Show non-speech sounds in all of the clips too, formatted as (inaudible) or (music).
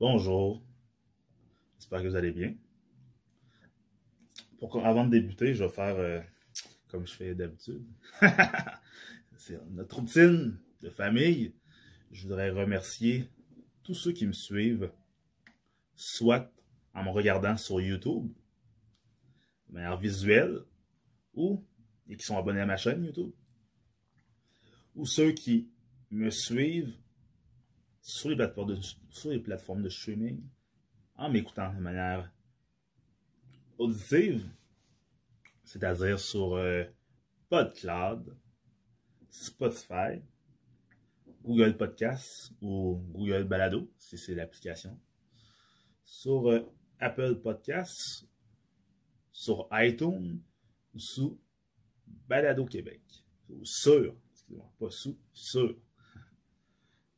Bonjour, j'espère que vous allez bien. Pour, avant de débuter, je vais faire euh, comme je fais d'habitude. (laughs) C'est notre routine de famille. Je voudrais remercier tous ceux qui me suivent, soit en me regardant sur YouTube, de manière visuelle, ou et qui sont abonnés à ma chaîne YouTube, ou ceux qui me suivent sur les plateformes de, streaming en m'écoutant de manière auditive, c'est-à-dire sur euh, PodCloud, Spotify, Google Podcasts ou Google Balado, si c'est l'application, sur euh, Apple Podcasts, sur iTunes ou sous Balado Québec. Ou sur, excusez-moi, pas sous, sur.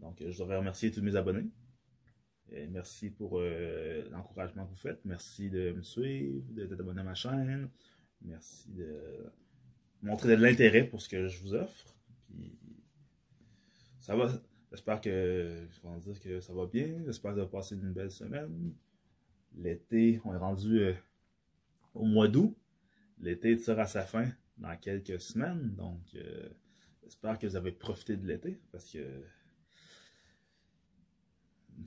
Donc, je voudrais remercier tous mes abonnés. Merci pour euh, l'encouragement que vous faites. Merci de me suivre, d'être abonné à ma chaîne. Merci de montrer de l'intérêt pour ce que je vous offre. Puis, ça va. J'espère que, dire que ça va bien. J'espère que vous avez passé une belle semaine. L'été, on est rendu euh, au mois d'août. L'été tire à sa fin dans quelques semaines. Donc, euh, j'espère que vous avez profité de l'été parce que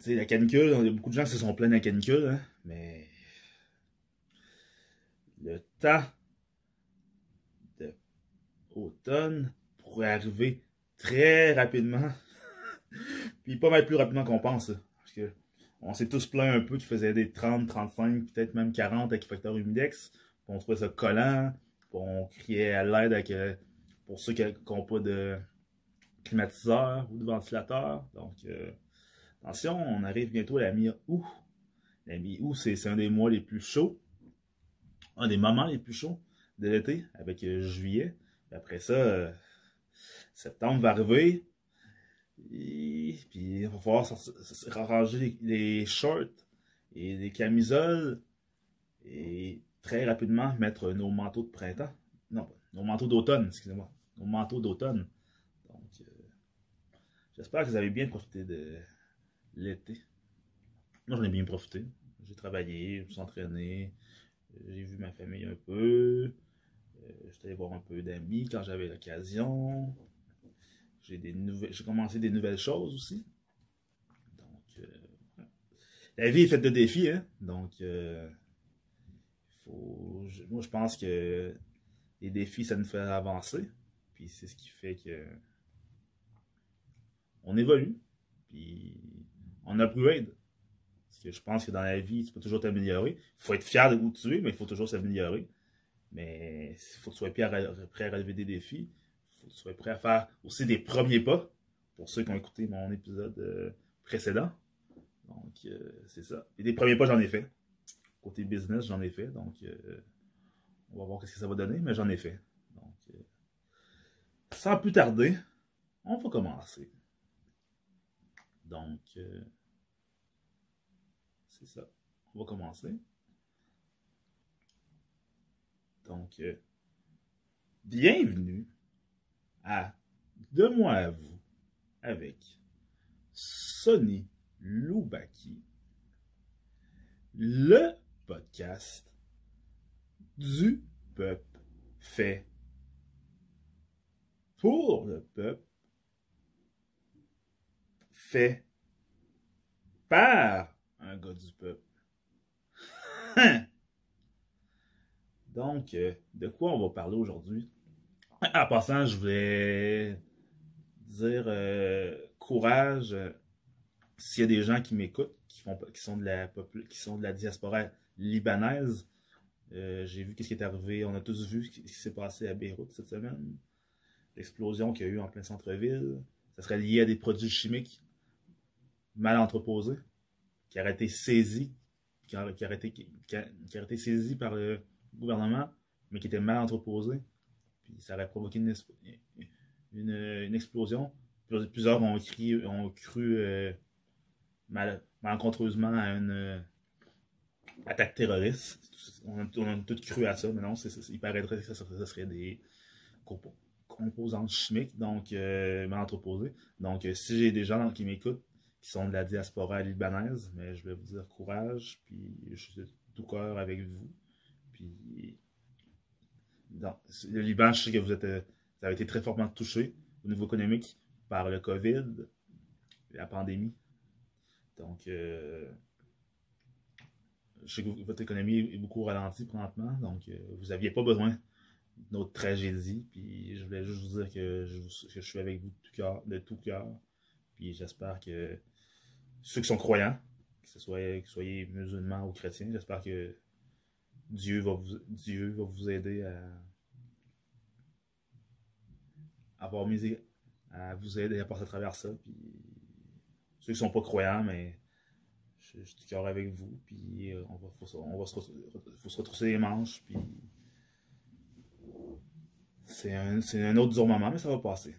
sais, la canicule, il y a beaucoup de gens qui se sont plaints de la canicule, hein, mais le temps de automne pourrait arriver très rapidement, (laughs) puis pas mal plus rapidement qu'on pense. parce que on s'est tous plaints un peu qu'il faisait des 30, 35, peut-être même 40 avec facteur humidex, on trouvait ça collant, on criait à l'aide avec, euh, pour ceux qui n'ont pas de climatiseur ou de ventilateur. Donc, euh, Attention, on arrive bientôt à la mi-août. La mi-août, c'est un des mois les plus chauds. Un des moments les plus chauds de l'été, avec euh, juillet. après ça, euh, septembre va arriver. Et, puis il va falloir ranger les, shorts et les camisoles. Et très rapidement mettre nos manteaux de printemps. Non, nos manteaux d'automne, excusez-moi. Nos manteaux d'automne. Donc, euh, j'espère que vous avez bien profité de, l'été. Moi, j'en ai bien profité. J'ai travaillé, je me suis entraîné, j'ai vu ma famille un peu. Euh, J'étais allé voir un peu d'amis quand j'avais l'occasion. J'ai commencé des nouvelles choses aussi. Donc, euh, la vie est faite de défis, hein. Donc, euh, faut, moi, je pense que les défis, ça nous fait avancer. Puis c'est ce qui fait que on évolue. Puis on upgrade. Parce que je pense que dans la vie, tu peux toujours t'améliorer. Il faut être fier de où tu es, mais il faut toujours s'améliorer. Mais il faut que tu sois prêt à, relever des défis. Il faut que tu sois prêt à faire aussi des premiers pas. Pour ceux qui ont écouté mon épisode euh, précédent. Donc, euh, c'est ça. Et des premiers pas, j'en ai fait. Côté business, j'en ai fait. Donc, euh, on va voir ce que ça va donner, mais j'en ai fait. Donc, sans plus tarder, on va commencer. Donc, c'est ça. On va commencer. Donc, euh, bienvenue à De moi à vous avec Sonny Loubaki, le podcast du peuple fait pour le peuple fait par un gars du peuple. Donc, euh, de quoi on va parler aujourd'hui? En passant, je voulais dire euh, courage euh, s'il y a des gens qui m'écoutent, qui, qui, sont de la, qui sont de la diaspora libanaise. J'ai vu ce qui est arrivé. On a tous vu ce qui s'est passé à Beyrouth cette semaine. L'explosion qu'il y a eu en plein centre-ville. Ça serait lié à des produits chimiques mal entreposé, qui a été saisi, qui été, qui, été saisi par le gouvernement, mais qui était mal entreposé. Puis ça aurait provoqué une, explosion. Plusieurs ont, ont cru euh, mal, malencontreusement à une euh, attaque terroriste. On a, on tout cru à ça, mais non, il paraîtrait que ça, serait des composantes chimiques, donc euh, mal entreposées. Donc, si j'ai des gens qui m'écoutent qui sont de la diaspora libanaise, mais je vais vous dire courage, puis je suis de tout cœur avec vous. Puis, le Liban, je sais que vous, êtes, vous avez été très fortement touché au niveau économique par le COVID, la pandémie. Donc, euh, je sais que votre économie est beaucoup ralentie présentement, donc euh, vous n'aviez pas besoin notre tragédie. Puis je voulais juste vous dire que je, suis avec vous de tout cœur. Puis j'espère que ceux qui sont croyants, que ce soit que soyez musulmans ou chrétiens, j'espère que Dieu va vous, Dieu va vous aider à avoir misé, à vous aider à passer à travers ça. Puis ceux qui sont pas croyants, mais je, suis cœur avec vous. Puis euh, on va, on va se, faut se retrousser les manches. Puis c'est un, un, autre dur moment, mais ça va passer.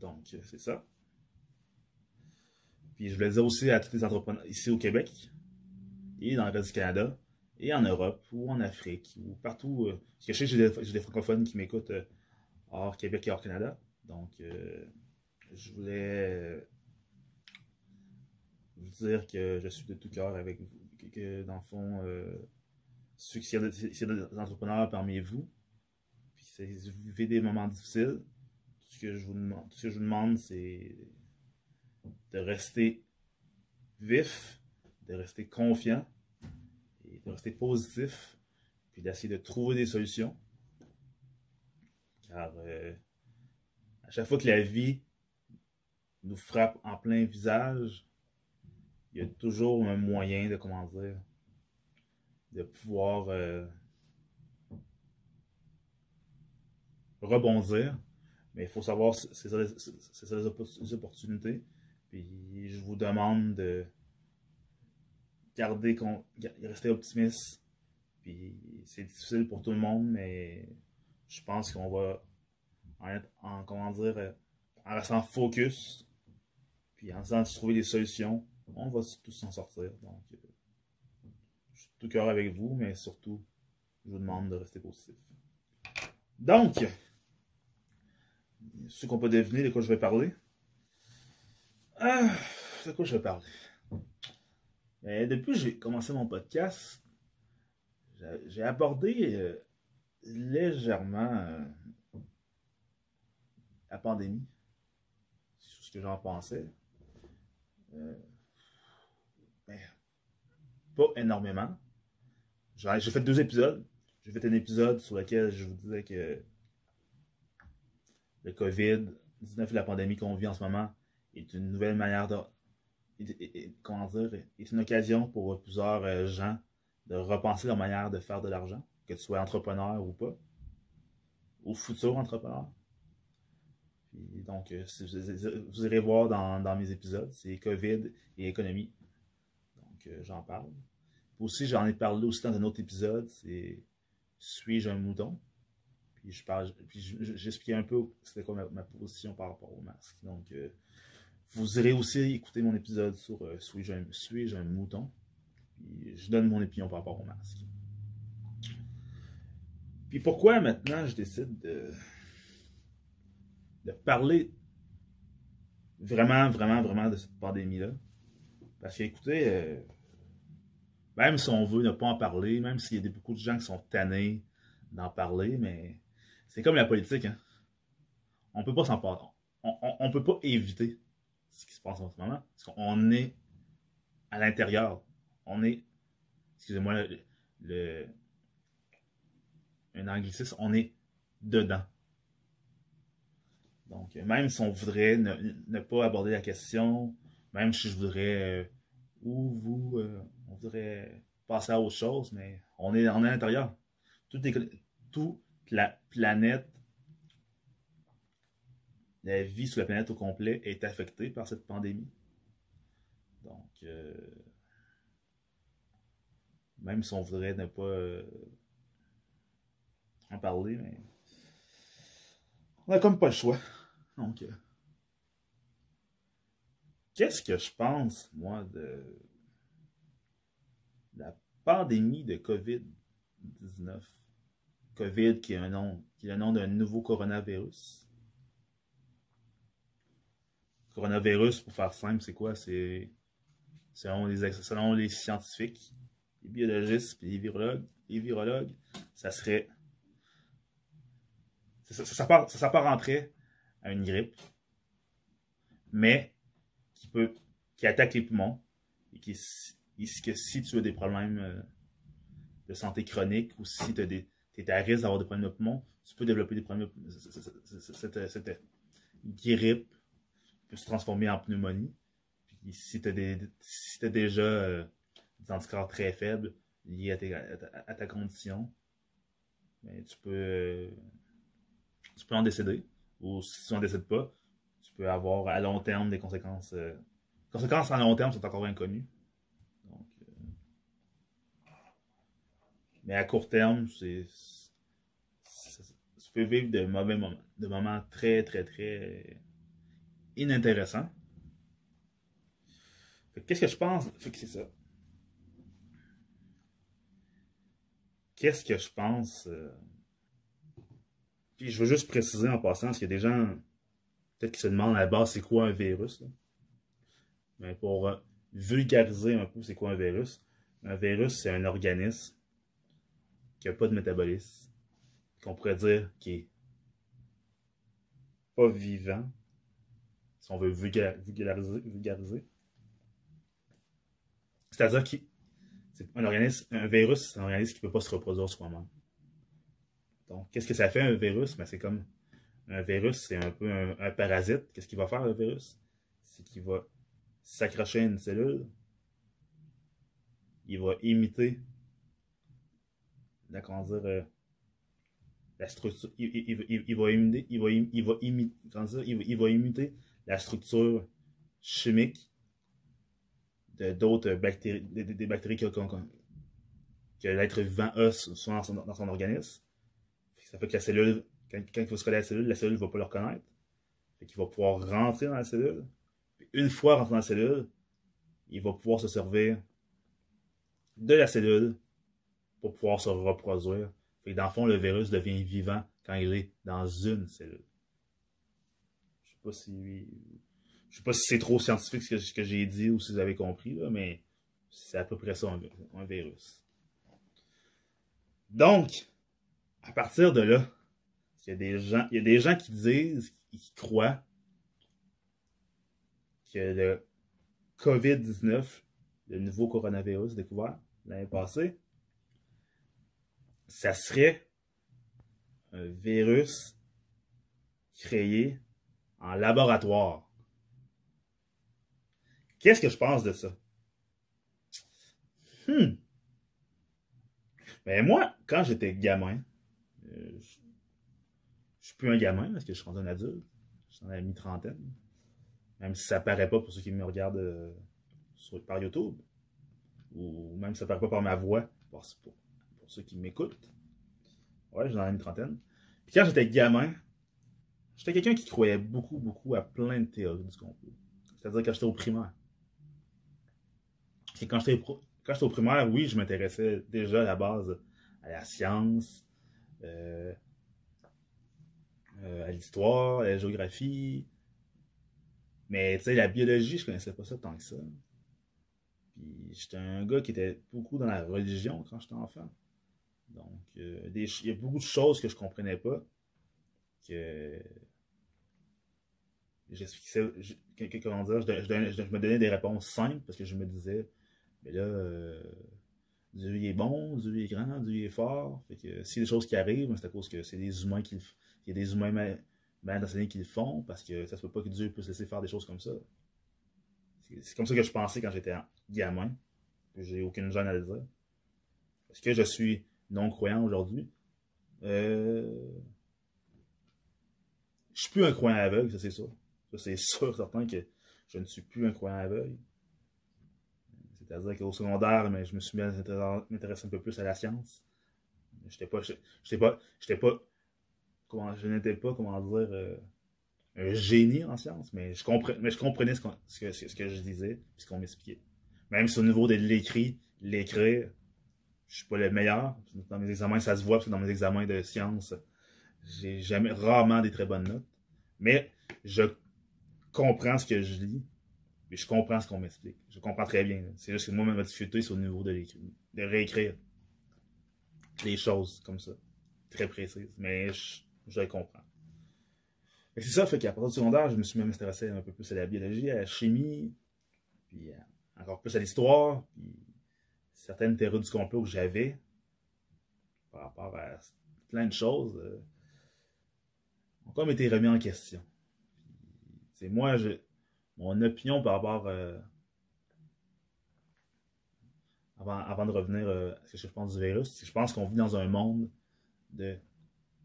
Donc, c'est ça. Puis je voulais dire aussi à tous les entrepreneurs ici au Québec, et dans le reste du Canada, et en Europe, ou en Afrique, ou partout. Euh, parce que je sais que j'ai des, francophones qui m'écoutent euh, hors Québec et hors Canada. Donc, euh, je voulais vous dire que je suis de tout cœur avec vous. Que, dans le fond, s'il y, a des entrepreneurs parmi vous, vous vivez des moments difficiles, ce que je vous demande, ce que je demande, c'est de rester vif, de rester confiant, de rester positif, puis d'essayer de trouver des solutions. Car euh, à chaque fois que la vie nous frappe en plein visage, il y a toujours un moyen de, comment dire, de pouvoir euh, rebondir. Mais il faut savoir, c'est ça, les opportunités. Puis je vous demande de garder, rester optimiste. Puis c'est difficile pour tout le monde, mais je pense qu'on va en, être, en, comment dire, en restant focus, puis en essayant de trouver des solutions, on va tous s'en sortir. Donc, euh, je suis tout cœur avec vous, mais surtout, je vous demande de rester positif. Donc, ceux qu'on peut deviner de quoi je vais parler. Ah, de quoi je vais parler? Depuis que j'ai commencé mon podcast, j'ai abordé euh, légèrement euh, la pandémie, sur ce que j'en pensais. Euh, mais pas énormément. J'ai fait deux épisodes. J'ai fait un épisode sur lequel je vous disais que le COVID-19 la pandémie qu'on vit en ce moment est une nouvelle manière de. comment dire est une occasion pour plusieurs euh, gens de repenser leur manière de faire de l'argent, que tu sois entrepreneur ou pas, ou futur entrepreneur. donc, euh, vous irez voir dans, mes épisodes, c'est COVID et économie. Donc, euh, j'en parle. Aussi, j'en ai parlé aussi dans un autre épisode, c'est Suis-je un mouton? Puis je j'expliquais un peu c'était quoi ma, position par rapport au masque. Donc, euh, vous irez aussi écouter mon épisode sur euh, Suis-je un, un, mouton? Puis je donne mon opinion par rapport au masque. Puis pourquoi maintenant je décide de, de parler vraiment, vraiment, vraiment de cette pandémie-là? Parce qu'écoutez, euh, même si on veut ne pas en parler, même s'il y a beaucoup de gens qui sont tannés d'en parler, mais c'est comme la politique, hein. On peut pas s'en passer. On, peut pas éviter ce qui se passe en ce moment. Parce qu'on est à l'intérieur. On est, excusez-moi le, un anglicisme, on est dedans. Donc, même si on voudrait ne, pas aborder la question, même si je voudrais, euh, ou vous, euh, on voudrait passer à autre chose, mais on est, on est à l'intérieur. Tout est, tout la planète, la vie sur la planète au complet est affectée par cette pandémie. Donc, euh, même si on voudrait ne pas euh, en parler, mais on n'a comme pas le choix. Donc, euh, qu'est-ce que je pense, moi, de la pandémie de COVID-19? COVID, qui est, un nom, qui est le nom d'un nouveau coronavirus. coronavirus, pour faire simple, c'est quoi? C'est selon les, scientifiques, les biologistes et les virologues, les virologues, ça serait. Ça, ça, ça s'apparenterait à une grippe, mais qui peut qui attaque les poumons et qui que si tu as des problèmes euh, de santé chronique ou si tu es à risque d'avoir des problèmes de poumons, tu peux développer des problèmes. Cette, cette grippe peut se transformer en pneumonie. Puis si tu as, déjà euh, des anticorps très faibles liés à, ta, condition, ben, tu peux euh, tu peux en décéder. Ou si tu n'en décèdes pas, tu peux avoir à long terme des conséquences. Euh, conséquences à long terme sont encore inconnues. Mais à court terme, c'est tu peux vivre de mauvais moments, de moments très, très, très inintéressants. Qu'est-ce que je pense? que c'est ça. Qu'est-ce que je pense? Euh, puis je veux juste préciser en passant, parce qu'il y a des gens peut-être qui se demandent à la base c'est quoi un virus. Mais pour euh, vulgariser un peu c'est quoi un virus, un virus c'est un organisme qui n'a pas de métabolisme, qu'on pourrait dire qui est pas vivant, si on veut vulgariser. vulgariser. C'est-à-dire qu'un organisme, un virus, c'est un organisme qui ne peut pas se reproduire soi-même. Donc, qu'est-ce que ça fait un virus? Ben, c'est comme un virus, c'est un peu un, parasite. Qu'est-ce qu'il va faire le virus? C'est qu'il va s'accrocher à une cellule. Il va imiter la, comment dire, euh, la structure. Il, va imiter, la structure chimique de d'autres bactéries, des, bactéries que, que l'être vivant a dans son, dans son organisme. Ça fait que la cellule, quand, quand il va se coller à la cellule, la cellule ne va pas le reconnaître. Fait qu'il va pouvoir rentrer dans la cellule. une fois rentré dans la cellule, il va pouvoir se servir de la cellule pour pouvoir se reproduire. Fait dans le fond, le virus devient vivant quand il est dans une cellule. Je sais pas si. Sais pas si c'est trop scientifique ce que, j'ai dit ou si vous avez compris, là, mais c'est à peu près ça un virus. Donc, à partir de là, il y a des gens, il y a des gens qui disent, qui croient que le COVID-19, le nouveau coronavirus découvert l'année passée, ça serait un virus créé en laboratoire. Qu'est-ce que je pense de ça? Hmm. Mais moi, quand j'étais gamin, euh, je, je suis plus un gamin parce que je suis rendu un adulte. Je suis dans la mi-trentaine. Même si ça paraît pas pour ceux qui me regardent euh, sur, par YouTube. Ou même si ça paraît pas par ma voix, pour, pour, ceux qui m'écoutent. Ouais, je suis dans la mi-trentaine. Puis quand j'étais gamin, j'étais quelqu'un qui croyait beaucoup, beaucoup à plein de théories du complot. C'est-à-dire quand j'étais au primaire. Et quand j'étais au primaire, oui, je m'intéressais déjà à la base à la science, euh, euh, à l'histoire, à la géographie. Mais tu sais, la biologie, je connaissais pas ça tant que ça. Puis j'étais un gars qui était beaucoup dans la religion quand j'étais enfant. Donc, euh, il y a beaucoup de choses que je comprenais pas. Que. Comment dire, je, me donnais des réponses simples parce que je me disais, mais là, Dieu est bon, Dieu est grand, Dieu est fort. Fait que si des choses qui arrivent, c'est à cause que c'est des humains qui il y a des humains mal, enseignés qui le font, parce que ça se peut pas que Dieu puisse laisser faire des choses comme ça. C'est comme ça que je pensais quand j'étais gamin. J'ai aucune gêne à le dire. Est-ce que je suis non-croyant aujourd'hui? Euh... Je suis plus un croyant aveugle, ça c'est sûr. Ça c'est (laughs) sûr, certain que je ne suis plus un croyant aveugle. C'est-à-dire qu'au secondaire, mais je me suis mis à m'intéresser un peu plus à la science. J'étais pas, j'étais pas, j'étais pas, comment, je n'étais pas, comment dire, euh, un génie en science, mais je comprenais, mais je comprenais ce, que, ce, que, je disais, ce qu'on m'expliquait. Même si au niveau de l'écrit, l'écrire, je suis pas le meilleur. Dans mes examens, ça se voit, parce que dans mes examens de science, j'ai jamais, rarement des très bonnes notes. Mais je comprends ce que je lis, mais je comprends ce qu'on m'explique. Je comprends très bien. C'est juste que moi, ma difficulté, c'est au niveau de, de réécrire les choses comme ça. Très précises. Mais je, je les comprends. C'est ça, fait qu'à partir du secondaire, je me suis même intéressé un peu plus à la biologie, à la chimie, puis euh, encore plus à l'histoire, puis certaines théories du complot que j'avais par rapport à plein de choses euh, ont comme été remis en question. C'est moi, je, mon opinion par rapport euh, avant, avant de revenir euh, à ce que je pense du virus, c'est que je pense qu'on vit dans un monde de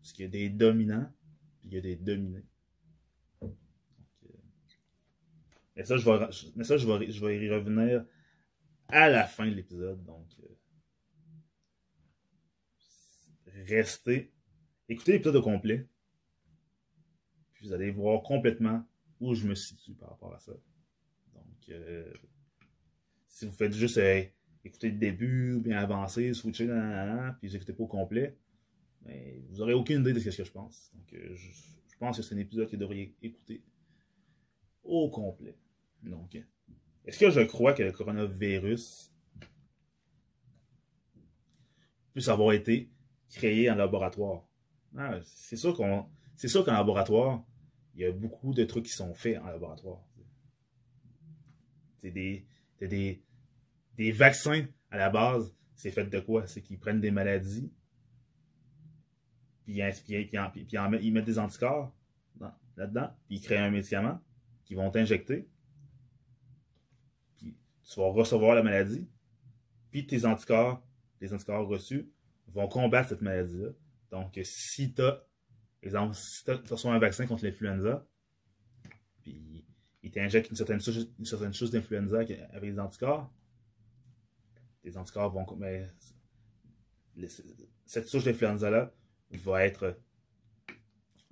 ce qu'il y a des dominants, puis il y a des dominés. mais ça, je vais, mais ça, je vais, je vais y revenir à la fin de l'épisode. Donc, restez, écoutez l'épisode au complet. Puis vous allez voir complètement où je me situe par rapport à ça. Donc, euh, si vous faites juste euh, écouter le début, bien avancer, switcher, puis vous écoutez pas au complet, mais vous n'aurez aucune idée de ce que je pense. Donc, euh, je, je, pense que c'est un épisode que vous devriez écouter au complet. Donc, est-ce que je crois que le coronavirus puisse avoir été créé en laboratoire? Ah, c'est sûr qu'en laboratoire, il y a beaucoup de trucs qui sont faits en laboratoire. C'est des, des, des vaccins à la base, c'est fait de quoi? C'est qu'ils prennent des maladies, puis, puis, puis, ils mettent des anticorps là-dedans, puis ils créent un médicament qu'ils vont t'injecter, puis tu vas recevoir la maladie, puis tes anticorps, les anticorps reçus, vont combattre cette maladie-là. Donc, si tu as, exemple, si tu as un vaccin contre l'influenza, puis il t'injecte une certaine chose, une certaine chose d'influenza avec des anticorps, tes anticorps vont. Mais, cette souche d'influenza-là va être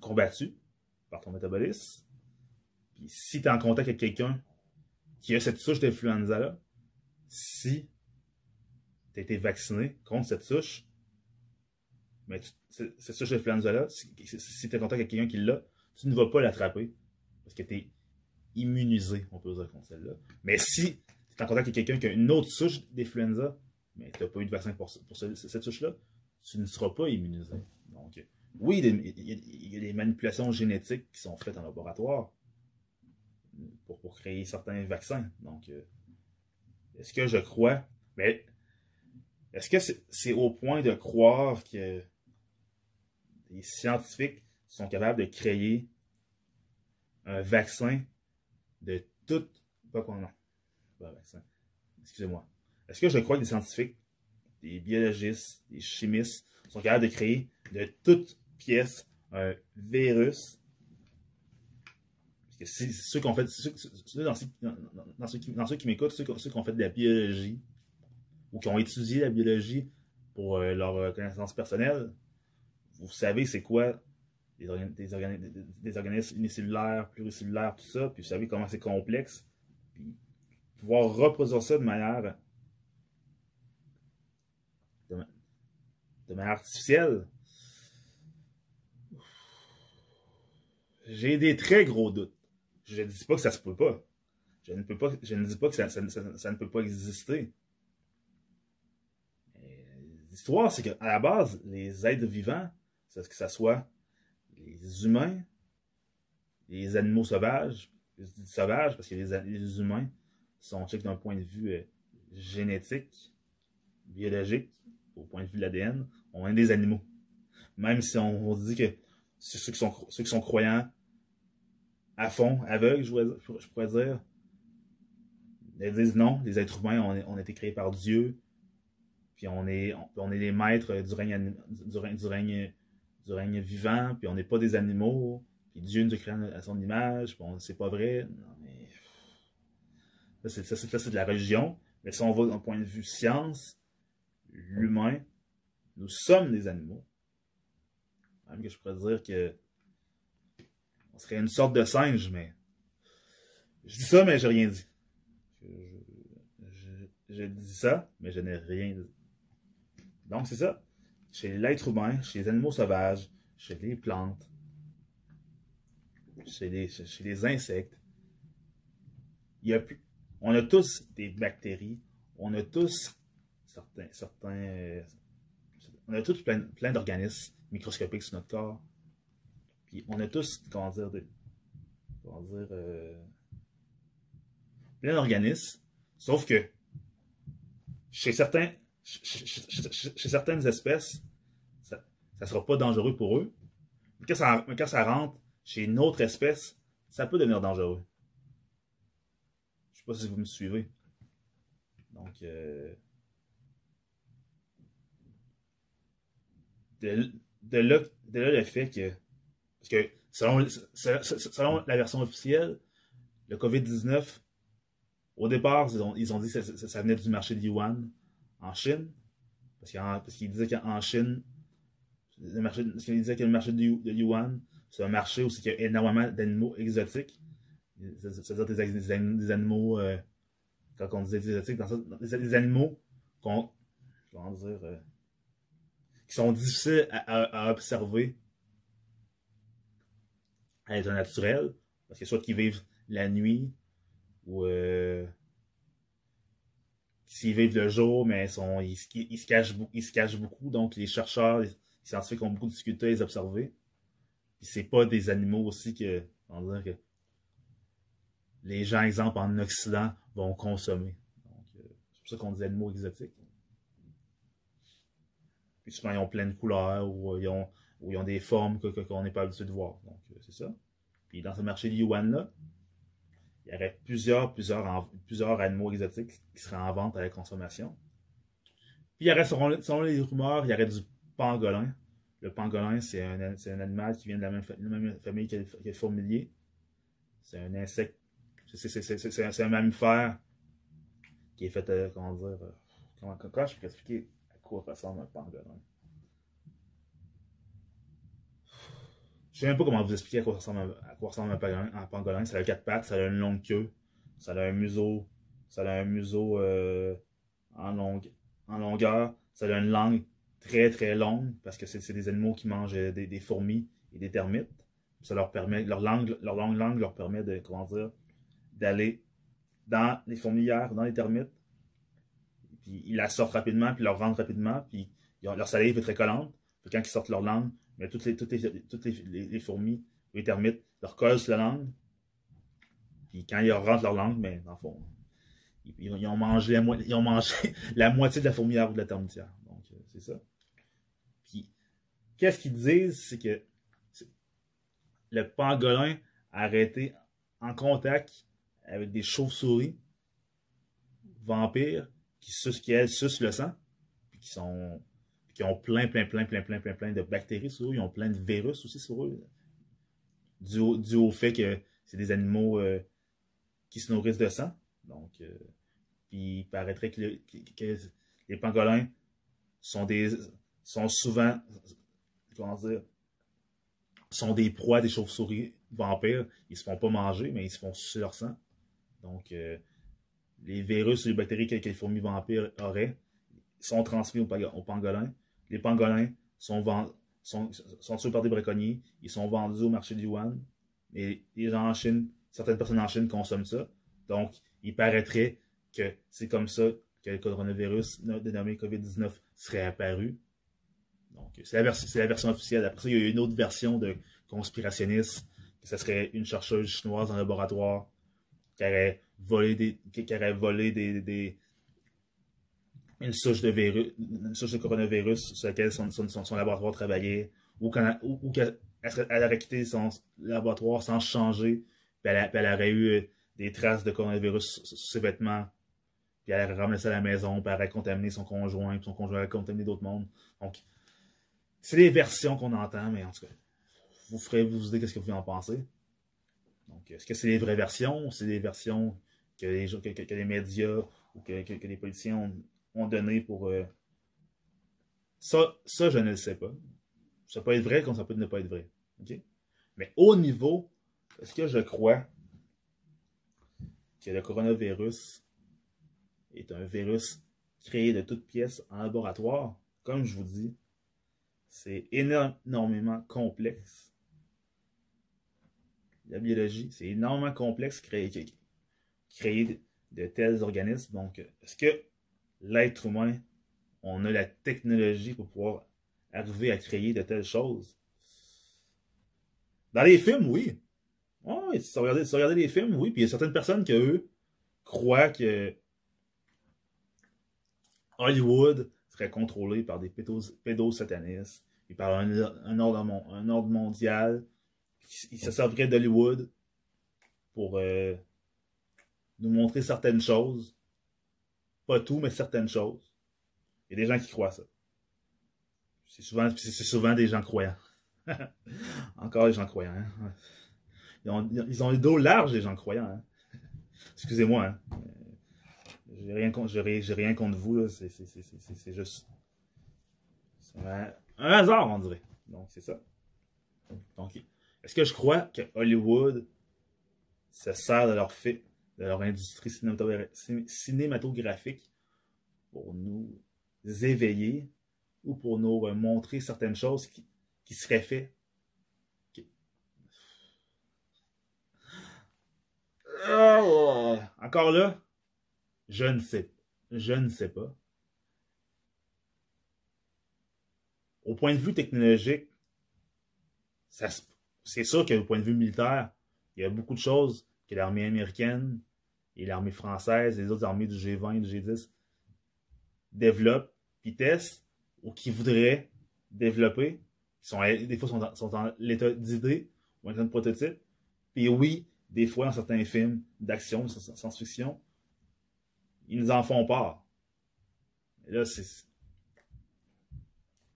combattue par ton métabolisme. Puis si tu es en contact avec quelqu'un qui a cette souche d'influenza-là, si tu as été vacciné contre cette souche, mais cette souche d'influenza-là, si, tu es en contact avec quelqu'un qui l'a, tu ne vas pas l'attraper parce que tu es immunisé, on peut dire, contre celle-là. Mais si tu es en contact avec quelqu'un qui a une autre souche d'influenza, mais tu n'as pas eu de vaccin pour cette souche-là, tu ne seras pas immunisé. Donc, oui, il y, a des manipulations génétiques qui sont faites en laboratoire pour, créer certains vaccins. Donc, euh, est-ce que je crois? Mais est-ce que c'est au point de croire que les scientifiques sont capables de créer un vaccin de toute. Pas quoi, non. Pas vaccin. Excusez-moi. Est-ce que je crois que des scientifiques, des biologistes, des chimistes sont capables de créer de toute pièce un virus? Ceux qui. Ceux, dans, ceux, qui, m'écoutent, ceux, qui ont fait de la biologie ou qui ont étudié la biologie pour euh, leur connaissance personnelle, vous savez c'est quoi des, des, organismes unicellulaires, pluricellulaires, tout ça, puis vous savez comment c'est complexe. Puis pouvoir reproduire ça de manière de, manière artificielle. J'ai des très gros doutes. Je ne dis pas que ça se peut pas. Je ne, peux pas, je ne dis pas que ça, ne peut pas exister. L'histoire, c'est qu'à la base, les êtres vivants, que ça soit les humains, les animaux sauvages, je dis sauvages parce que les, humains sont d'un point de vue euh, génétique, biologique, au point de vue de l'ADN, on est des animaux. Même si on, dit que ceux qui sont croyants à fond, aveugles, je, pourrais dire, ils disent non, les êtres humains ont, ont été créés par Dieu, puis on est, on, est les maîtres du règne, du, règne, du, règne, vivant, puis on n'est pas des animaux, puis Dieu nous a créés à son image, puis c'est pas vrai. Non, mais. Ça, c'est de la religion. Mais si on va d'un point de vue science, l'humain, nous sommes des animaux. Même que je pourrais dire que on serait une sorte de singe, mais. Je dis ça, mais j'ai rien dit. je dis ça, mais je n'ai rien dit. Donc, c'est ça. Chez l'être humain, chez les animaux sauvages, chez les plantes, chez les, chez les insectes, il y a plus, on a tous des bactéries, on a tous certains, certains, on a tous plein, plein d'organismes microscopiques sur notre corps. Puis on a tous, comment dire, euh, plein d'organismes, sauf que chez certaines espèces, ça ne sera pas dangereux pour eux. Mais quand ça, rentre chez une autre espèce, ça peut devenir dangereux. Je sais pas si vous me suivez. Donc, euh, de, là, de là le fait que, parce que selon, selon la version officielle, le COVID-19, au départ, ils ont, ils ont dit que ça, venait du marché de Yuan en Chine. Parce qu'ils disaient qu'en Chine, le marché, parce qu'ils disaient que le marché de, Yuan, c'est un marché où il y a énormément d'animaux exotiques. C'est-à-dire des, des, animaux, euh, quand on disait exotiques, des, animaux qu'on, comment dire, euh, qui sont difficiles à, observer à l'état naturel, parce que soit qu'ils vivent la nuit, ou euh, s'ils vivent le jour, mais ils, se cachent, beaucoup, donc les chercheurs, les scientifiques ont beaucoup de difficultés à les observer. Puis c'est pas des animaux aussi que, on que les gens, exemple, en Occident, vont consommer. Euh, c'est pour ça qu'on dit animaux exotiques. Puis souvent, ils ont plein de couleurs ou euh, ils ont, ou ils ont des formes qu'on n'est pas habitué de voir. Donc, euh, c'est ça. Puis dans ce marché de Yuan-là, il y aurait plusieurs, plusieurs, plusieurs animaux exotiques qui seraient en vente à la consommation. Puis il y aurait, selon, les rumeurs, il y aurait du pangolin. Le pangolin, c'est un, un, animal qui vient de la même, famille que le, fourmilier. C'est un insecte, c'est un, mammifère qui est fait, euh, comment dire, euh, comment, comment je peux expliquer à quoi ressemble un pangolin? Je sais même pas comment vous expliquer à quoi ressemble, un, pangolin. Ça a quatre pattes, ça a une longue queue, ça a un museau, ça a un museau euh, en, en longueur, ça a une langue très très longue parce que c'est des animaux qui mangent des, des, fourmis et des termites. Ça leur permet, leur langue, leur longue langue leur permet de, comment dire, d'aller dans les fourmilières, dans les termites, puis ils la sortent rapidement, puis leur rentrent rapidement, puis leur salive est très collante. Puis quand ils sortent leur langue, mais toutes les, toutes les, toutes les, fourmis, les termites, leur collent la langue. Puis quand ils rentrent leur langue, mais dans le fond, ils, ont, mangé la, ils ont mangé (laughs) la moitié de la fourmilière ou de la termitière. Donc, euh, c'est ça. Puis, qu'est-ce qu'ils disent, c'est que le pangolin a arrêté en contact avec des chauves-souris vampires qui sucent, qui elles sucent le sang, puis qui sont qui ont plein, plein, plein, plein, plein, plein, plein de bactéries sur eux. Ils ont plein de virus aussi sur eux. Dû au, fait que c'est des animaux euh, qui se nourrissent de sang. Donc, euh, puis il paraîtrait que, les pangolins sont des sont souvent comment dire sont des proies des chauves-souris vampires. Ils se font pas manger, mais ils se font sucer leur sang. Donc, euh, les virus et les bactéries que, les fourmis vampires auraient sont transmis aux, pangolins les pangolins sont, sont tués par des braconniers. Ils sont vendus au marché du Yuan. Et les gens en Chine, certaines personnes en Chine consomment ça. Donc, il paraîtrait que c'est comme ça que le coronavirus dénommé COVID-19 serait apparu. Donc, c'est la, version officielle. Après ça, il y a une autre version de conspirationniste, que ce serait une chercheuse chinoise en laboratoire qui aurait volé des, qui aurait volé des, une souche de virus, souche de coronavirus sur laquelle son, son, laboratoire travaillait, ou, ou, qu'elle aurait quitté son laboratoire sans changer, puis elle, aurait eu euh, des traces de coronavirus sur ses vêtements, puis elle aurait ramené ça à la maison, puis elle aurait contaminé son conjoint, puis son conjoint aurait contaminé d'autres mondes. Donc, c'est des versions qu'on entend, mais en tout cas, vous ferez vous dire qu'est-ce que vous en pensez. Donc, est-ce que c'est des vraies versions, ou c'est des versions que les, que, que les médias ou que, que les politiciens ont ont donné pour. Euh, ça, ça, je ne le sais pas. Ça peut être vrai comme ça peut ne pas être vrai. Mais au niveau, est-ce que je crois que le coronavirus est un virus créé de toutes pièces en laboratoire? Comme je vous dis, c'est énormément complexe. La biologie, c'est énormément complexe créé. créer de, tels organismes. Donc, est-ce que l'être humain, on a la technologie pour pouvoir arriver à créer de telles choses? Dans les films, oui. Oui, si tu regardes, les films, oui. Puis il y a certaines personnes qui, eux, croient que Hollywood serait contrôlé par des pédosatanistes et par un, ordre, mondial. Il se servirait d'Hollywood pour euh, nous montrer certaines choses. Pas tout, mais certaines choses. Il y a des gens qui croient ça. C'est souvent, c'est souvent des gens croyants. (laughs) Encore des gens croyants. Hein. Ils, ont, les dos larges, les gens croyants. Hein. Excusez-moi. Hein. J'ai rien, rien contre vous. C'est juste. Un, un, hasard, on dirait. Donc, c'est ça. Donc, est-ce que je crois que Hollywood se sert de leur fait, de leur industrie cinématographique pour nous éveiller ou pour nous montrer certaines choses qui, qui seraient faites. encore là, je ne sais, je ne sais pas. Au point de vue technologique, c'est sûr qu'au point de vue militaire, il y a beaucoup de choses que l'armée américaine et l'armée française les autres armées du G20 et du G10 développent, puis testent, ou qui voudraient développer, sont, des fois sont, sont en l'état d'idée ou en train de prototype. Puis oui, des fois, dans certains films d'action, de science-fiction, ils nous en font part. Là, c'est.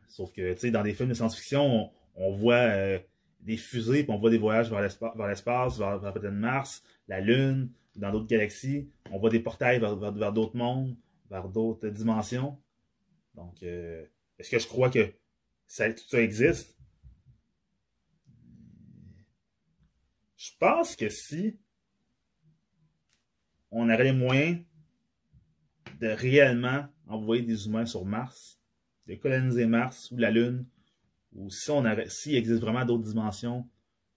Sauf que, tu sais, dans des films de science-fiction, on, voit euh, des fusées, puis on voit des voyages vers l'espace, vers, vers peut-être Mars, la Lune, dans d'autres galaxies. On voit des portails vers, d'autres mondes, vers d'autres dimensions. Donc, euh, est-ce que je crois que tout ça existe? Je pense que si on aurait les de réellement envoyer des humains sur Mars, de coloniser Mars ou la Lune, ou si on s'il existe vraiment d'autres dimensions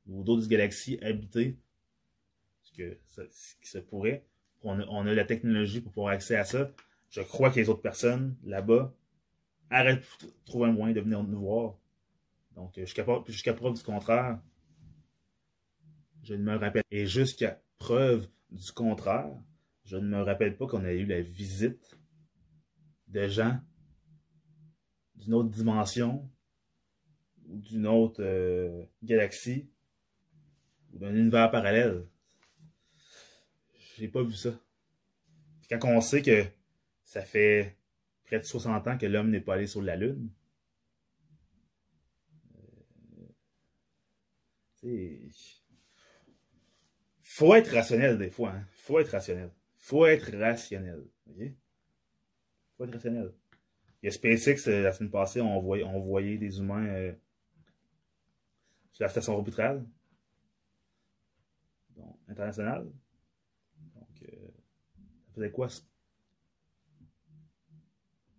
ou d'autres galaxies habitées, que ça, qui se pourrait, on a, la technologie pour pouvoir accéder à ça. Je crois que les autres personnes là-bas arrêtent de trouver un moyen de venir nous voir. Donc, jusqu'à preuve du contraire, je ne me rappelle. Et jusqu'à preuve du contraire, je ne me rappelle pas qu'on ait eu la visite de gens d'une autre dimension ou d'une autre euh, galaxie ou d'un univers parallèle. J'ai pas vu ça. quand on sait que ça fait près de 60 ans que l'homme n'est pas allé sur la Lune, euh, faut être rationnel des fois. Hein. Faut être rationnel. Faut être rationnel. Il Faut être rationnel. Il y a SpaceX, euh, la semaine passée, on voyait, des humains euh, sur la station orbitale donc, internationale. Faisait quoi?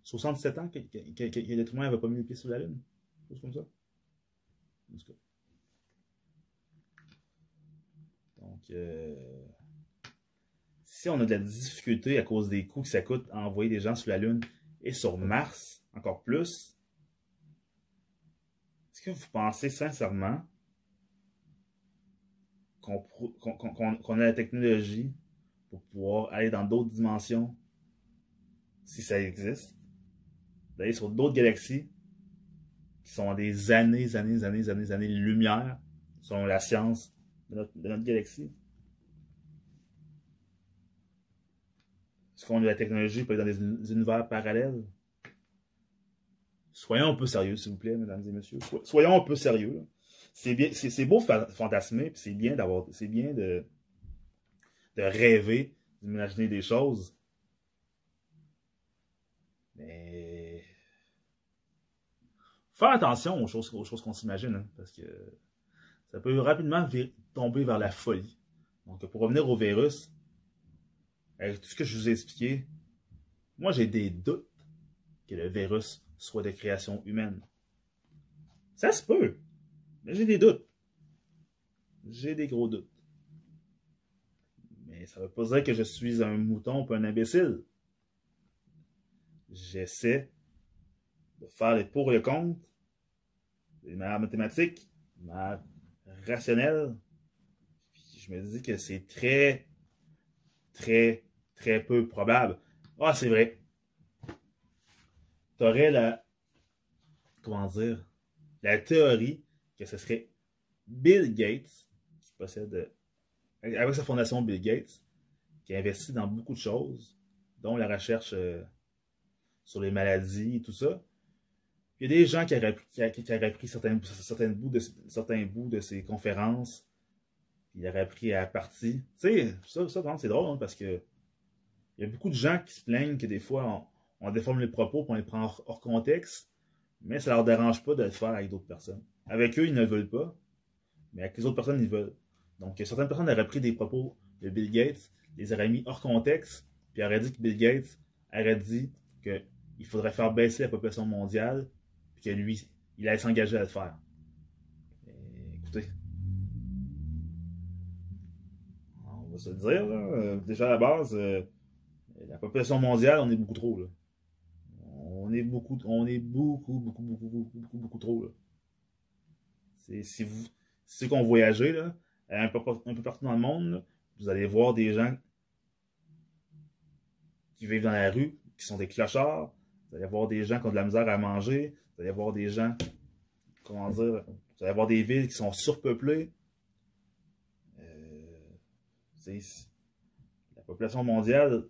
67 ans que, que, humain n'avait pas mis le pied sur la Lune? Chose comme ça? Donc, euh, si on a de la difficulté à cause des coûts que ça coûte à envoyer des gens sur la Lune et sur Mars, encore plus, est-ce que vous pensez sincèrement qu'on a la technologie pour pouvoir aller dans d'autres dimensions, si ça existe, d'aller sur d'autres galaxies qui sont des années, années, années, années, années lumière, selon la science, de notre, galaxie. Est-ce qu'on a la technologie pour aller dans des, univers parallèles? Soyons un peu sérieux, s'il vous plaît, mesdames et messieurs. Soyons un peu sérieux. C'est bien, c'est beau fantasmer, puis c'est bien d'avoir, c'est bien de, de rêver, d'imaginer des choses. Mais faire attention aux choses, qu'on s'imagine, hein, parce que ça peut rapidement tomber vers la folie. Donc, pour revenir au virus, avec tout ce que je vous ai expliqué, moi j'ai des doutes que le virus soit de création humaine. Ça se peut, mais j'ai des doutes. J'ai des gros doutes. Ça veut pas dire que je suis un mouton ou un imbécile. J'essaie de faire les pour et les contre, des manière mathématiques, de manière rationnelle. Puis je me dis que c'est très, très, très peu probable. Ah, c'est vrai. T'aurais la, comment dire, la théorie que ce serait Bill Gates qui possède, avec sa fondation Bill Gates, qui investit dans beaucoup de choses, dont la recherche euh, sur les maladies et tout ça. Il y a des gens qui auraient, pris certains, bouts de, certains bouts de ces conférences, il aurait pris à partie. Tu sais, ça, ça c'est drôle, hein, parce que il y a beaucoup de gens qui se plaignent que des fois, on, déforme les propos, qu'on les prend hors, contexte, mais ça leur dérange pas de le faire avec d'autres personnes. Avec eux, ils ne le veulent pas, mais avec les autres personnes, ils veulent. Donc, certaines personnes auraient pris des propos de Bill Gates, les auraient mis hors contexte, puis auraient dit que Bill Gates aurait dit qu'il faudrait faire baisser la population mondiale, puis que lui, il allait s'engager à le faire. écoutez, on va se le dire, là, déjà à la base, euh, la population mondiale, on est beaucoup trop. Là. On est beaucoup, on est beaucoup, beaucoup, beaucoup, beaucoup, beaucoup, beaucoup trop. Là. si vous, ceux qui ont là, un, peu, partout dans le monde, vous allez voir des gens qui vivent dans la rue, qui sont des clochards. Vous allez voir des gens qui ont de la misère à manger. Vous allez voir des gens, comment dire, vous allez voir des villes qui sont surpeuplées. Euh, la population mondiale,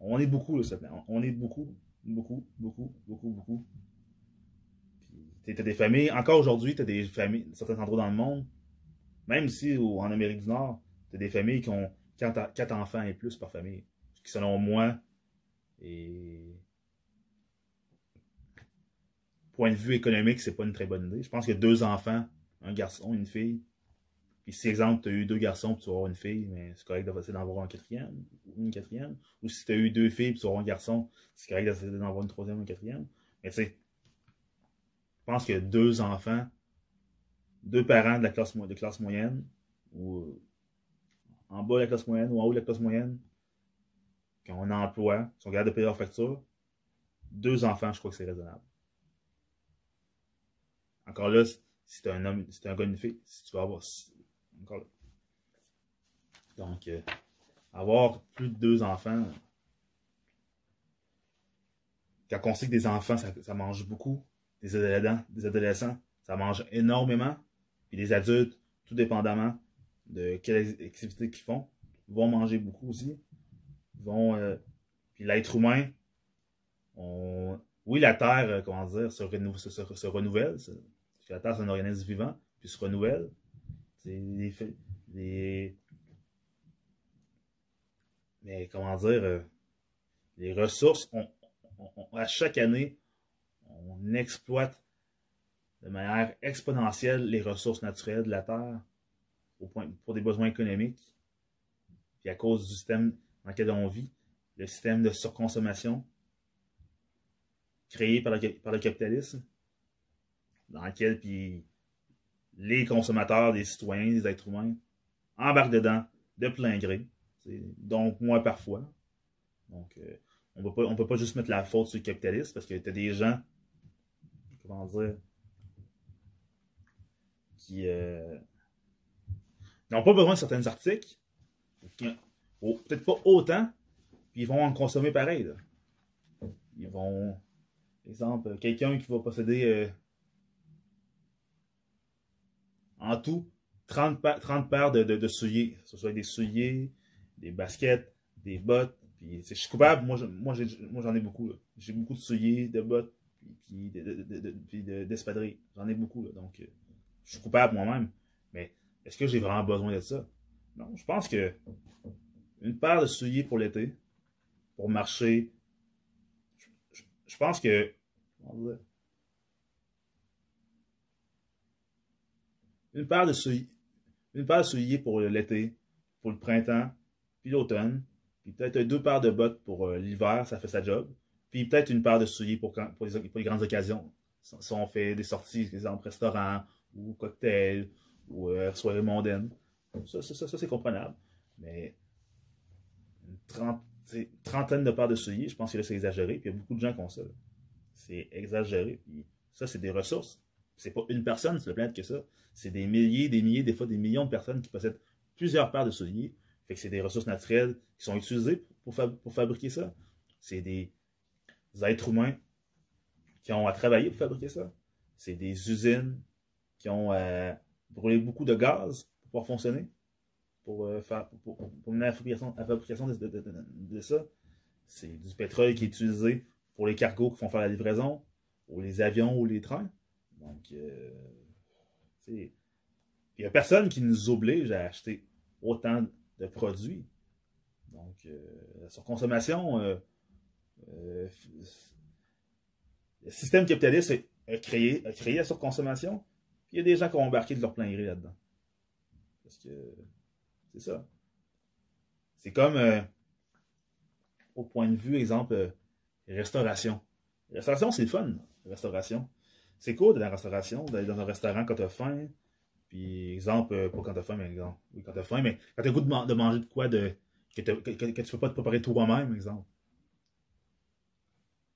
on, est beaucoup, on est beaucoup, beaucoup, beaucoup, beaucoup. T'as des familles, encore aujourd'hui, t'as des familles, certains endroits dans le monde, même ici en Amérique du Nord, t'as des familles qui ont quatre, enfants et plus par famille. Qui, selon moi, et point de vue économique, c'est pas une très bonne idée. Je pense que deux enfants, un garçon, une fille. Puis si exemple, tu as eu deux garçons puis tu vas avoir une fille, mais c'est correct d'essayer d'en avoir un quatrième ou une quatrième. Ou si tu as eu deux filles puis tu vas avoir un garçon, c'est correct d'essayer d'en avoir une troisième ou une quatrième. Mais tu sais, je pense que deux enfants, deux parents de la classe, moyenne, ou en bas de la classe moyenne ou en haut de la classe moyenne, qui ont un emploi, sont capables de payer leur facture, deux enfants, je crois que c'est raisonnable. Encore là, si t'es un homme, si un gars, une fille, si tu vas avoir. Donc, euh, avoir plus de deux enfants, quand on sait que des enfants, ça mange beaucoup, des adolescents, des adolescents, ça mange énormément, puis des adultes, tout dépendamment de quelles activités qu'ils font, vont manger beaucoup aussi. Vont, euh, puis l'être humain, on, oui, la Terre, euh, comment dire, se, renouvelle, se, renouvelle la Terre, c'est un organisme vivant, puis se renouvelle. Les, les, mais comment dire, euh, les ressources, on, à chaque année, on exploite de manière exponentielle les ressources naturelles de la Terre au point, pour des besoins économiques. Puis à cause du système dans lequel on vit, le système de surconsommation créé par le, capitalisme, dans lequel puis les consommateurs, les citoyens, les êtres humains embarquent dedans de plein gré. Donc moi parfois. Donc euh, on ne peut pas juste mettre la faute sur le capitalisme parce que tu as des gens, comment dire, qui euh, n'ont pas besoin de certains articles, peut-être pas autant, puis ils vont en consommer pareil. Ils vont, exemple, quelqu'un qui va posséder euh, en tout 30, paires de, de, souliers. Que ce soit des souliers, des baskets, des bottes. Puis, je suis coupable, moi, j'en ai beaucoup. J'ai beaucoup de souliers, de bottes, puis, d'espadrilles. j'en ai beaucoup. Donc, euh, je suis coupable moi-même. Mais est-ce que j'ai vraiment besoin de ça? Non, je pense que une paire de souliers pour l'été, pour marcher, je, pense que une paire de une paire de souliers pour l'été, pour le printemps, puis l'automne, puis peut-être deux paires de bottes pour euh, l'hiver, ça fait sa job, peut-être une paire de souliers pour, les, grandes occasions. Si on fait des sorties, exemple, restaurant, ou cocktail, ou euh, soirée mondaine. Ça, c'est comprenable. Mais une trentaine de paires de souliers, je pense que là, c'est exagéré. Puis il y a beaucoup de gens qui ont ça. C'est exagéré. Ça, c'est des ressources. C'est pas une personne sur la planète que ça. C'est des milliers, des milliers, des fois des millions de personnes qui possèdent plusieurs paires de souliers. C'est des ressources naturelles qui sont utilisées pour, pour fabriquer ça. C'est des êtres humains qui ont à travailler pour fabriquer ça. C'est des usines qui ont euh, brûlé beaucoup de gaz pour pouvoir fonctionner, pour, euh, faire, pour, mener à la fabrication, à de, ça. C'est du pétrole qui est utilisé pour les cargos qui font faire la livraison, ou les avions ou les trains. Donc, euh, il n'y a personne qui nous oblige à acheter autant de produits. Donc, euh, la surconsommation, euh, le système capitaliste a créé, a créé la surconsommation, il y a des gens qui ont embarqué de leur plein gré là-dedans. Parce que c'est ça. C'est comme, euh, au point de vue, exemple, euh, restauration. Restauration, c'est fun, restauration. C'est cool de la restauration, d'aller dans un restaurant quand t'as faim. Puis, exemple, pas quand t'as faim, mais exemple, oui, quand t'as faim, mais quand t'as goût de, de manger de quoi de, que, que, que- que tu peux pas te préparer toi-même, exemple.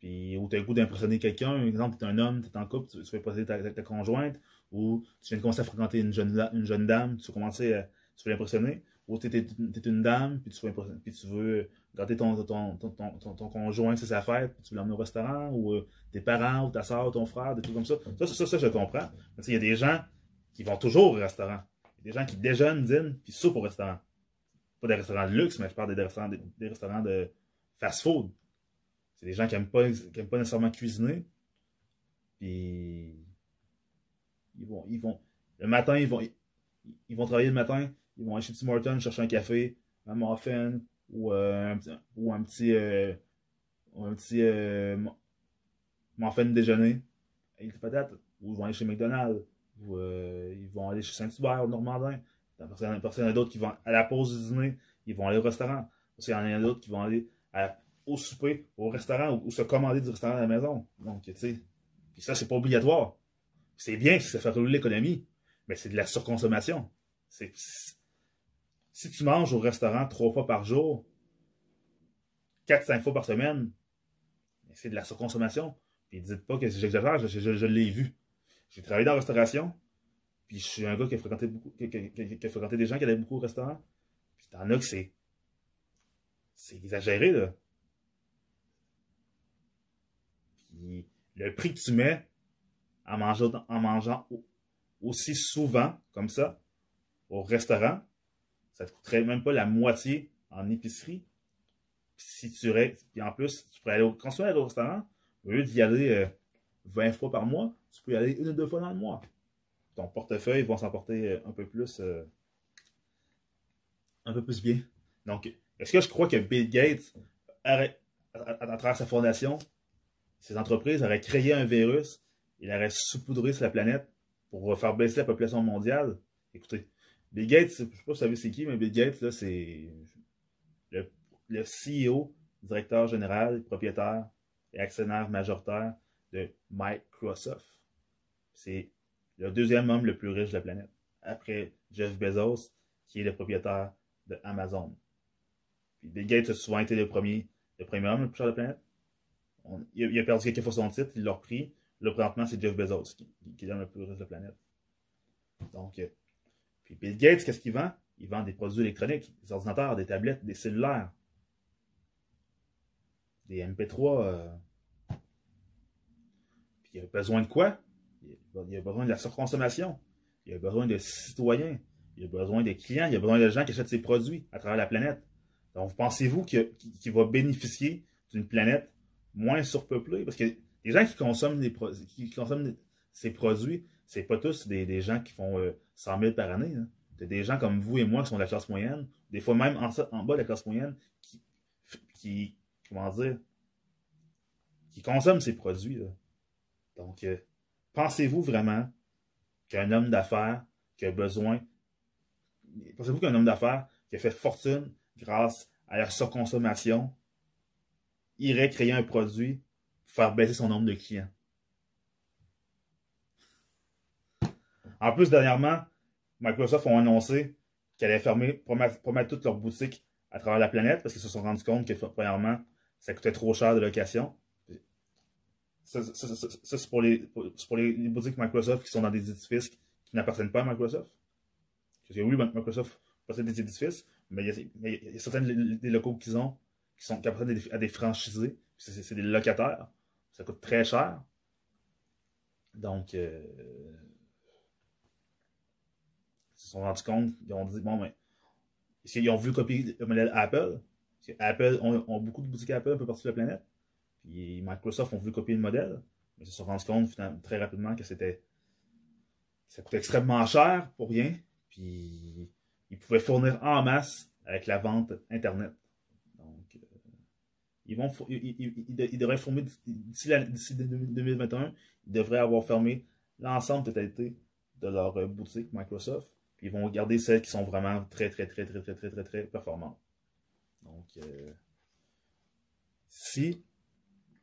Puis, ou t'as le goût d'impressionner quelqu'un, exemple, t'es un homme, t'es en couple, tu, tu veux impressionner ta, ta- conjointe, ou tu viens de commencer à fréquenter une jeune, une jeune dame, tu veux commencer à, tu veux l'impressionner, ou t'es- t'es une dame, puis tu veux, puis tu veux garder ton, ton, ton, ton, conjoint, c'est sa fête, puis tu veux l'emmener au restaurant, ou euh, tes parents, ou ta soeur, ou ton frère, des trucs comme ça. Ça, ça, ça, je comprends. Mais tu il y a des gens qui vont toujours au restaurant. Il y a des gens qui déjeunent, dînent, puis soupent au restaurant. Pas des restaurants de luxe, mais je parle des restaurants, des restaurants de fast-food. C'est des gens qui n'aiment pas, qui aiment pas nécessairement cuisiner. Puis ils vont, ils vont, le matin, ils vont, ils, vont travailler le matin, ils vont aller chez Tim Hortons chercher un café, un muffin ou euh, un ou un petit, euh, un petit euh, mu- muffin déjeuner. Ou ils vont aller chez McDonald's, ou euh, ils vont aller chez Saint-Hubert, au Normandin. Parce qu'il y en a d'autres qui vont à la pause du dîner, ils vont aller au restaurant. Parce qu'il y en a d'autres qui vont aller à- au souper, au restaurant, ou, se commander du restaurant à la maison. Donc, tu sais, puis ça, c'est pas obligatoire. C'est bien si ça fait rouler l'économie, mais c'est de la surconsommation. C'est, si tu manges au restaurant trois fois par jour, quatre, cinq fois par semaine, c'est de la surconsommation. Puis dites pas que j'exagère, je, je- l'ai vu. J'ai travaillé dans la restauration, puis je suis un gars qui a fréquenté beaucoup, qui, des gens qui allaient beaucoup au restaurant. Puis t'en as que c'est. C'est exagéré, là. Le prix que tu mets en mangeant, en mangeant au- aussi souvent, comme ça, au restaurant, ça te coûterait même pas la moitié en épicerie. Puis si tu puis en plus, tu pourrais aller au, quand tu aller au restaurant, au lieu d'y aller euh, 20 fois par mois, tu peux y aller une ou deux fois dans le mois. Ton portefeuille va s'emporter euh, un peu plus euh, un peu plus bien. Donc, est-ce que je crois que Bill Gates, à travers sa fondation, ses entreprises auraient créé un virus, il aurait saupoudré sur la planète pour faire baisser la population mondiale? Écoutez, Bill Gates, je sais pas si vous savez c'est qui, mais Bill Gates, là, c'est le, le CEO, directeur général, propriétaire et actionnaire majoritaire de Microsoft. C'est le deuxième homme le plus riche de la planète, après Jeff Bezos, qui est le propriétaire de Amazon. Puis Bill Gates a souvent été le premier, le premier homme le plus cher de la planète. Il, a, perdu quelques fois son titre, il l'a repris. Là, présentement, c'est Jeff Bezos qui, qui l'homme le plus riche de la planète. Donc, euh, puis Bill Gates, qu'est-ce qu'il vend? Il vend des produits électroniques, des ordinateurs, des tablettes, des cellulaires, des MP3. euh. Puis il a besoin de quoi? Il a, besoin de la surconsommation. Il a besoin de citoyens. Il a besoin des clients. Il a besoin de gens qui achètent ses produits à travers la planète. Donc, pensez-vous qu'il va bénéficier d'une planète moins surpeuplée? Parce que les gens qui consomment, ces produits, c'est pas tous des, gens qui font euh, 100 000 par année. Hein. Des gens comme vous et moi qui sont de la classe moyenne, des fois même en, bas de la classe moyenne, qui, comment dire, qui consomment ces produits. Donc, euh, pensez-vous vraiment qu'un homme d'affaires qui a besoin, pensez-vous qu'un homme d'affaires qui a fait fortune grâce à la surconsommation irait créer un produit pour faire baisser son nombre de clients? En plus, dernièrement, Microsoft ont annoncé qu'ils allaient fermer, pour mettre, pour mettre toutes leurs boutiques à travers la planète parce qu'ils se sont rendus compte que, premièrement, ça coûtait trop cher de location. Ça, c'est pour, les, boutiques Microsoft qui sont dans des édifices qui n'appartiennent pas à Microsoft. Parce que oui, Microsoft possède des édifices, mais il y a, il y a certains des locaux qu'ils ont qui sont appartiennent à des, franchisés. C'est des locataires. Ça coûte très cher. Donc, euh, ils se sont rendus compte, ils ont dit, bon, mais, ils ont voulu copier le modèle Apple? Parce que Apple ont, ont, beaucoup de boutiques Apple un peu partout sur la planète. Puis Microsoft ont voulu copier le modèle. Mais ils se sont rendus compte très rapidement que c'était. Ça coûtait extrêmement cher pour rien. Puis ils pouvaient fournir en masse avec la vente Internet. Ils, vont, ils, ils, devraient former d'ici 2021, ils devraient avoir fermé l'ensemble totalité de leur euh, boutique Microsoft. Puis ils vont garder celles qui sont vraiment très, très, très, très, très, très, très, très performantes. Donc, euh, si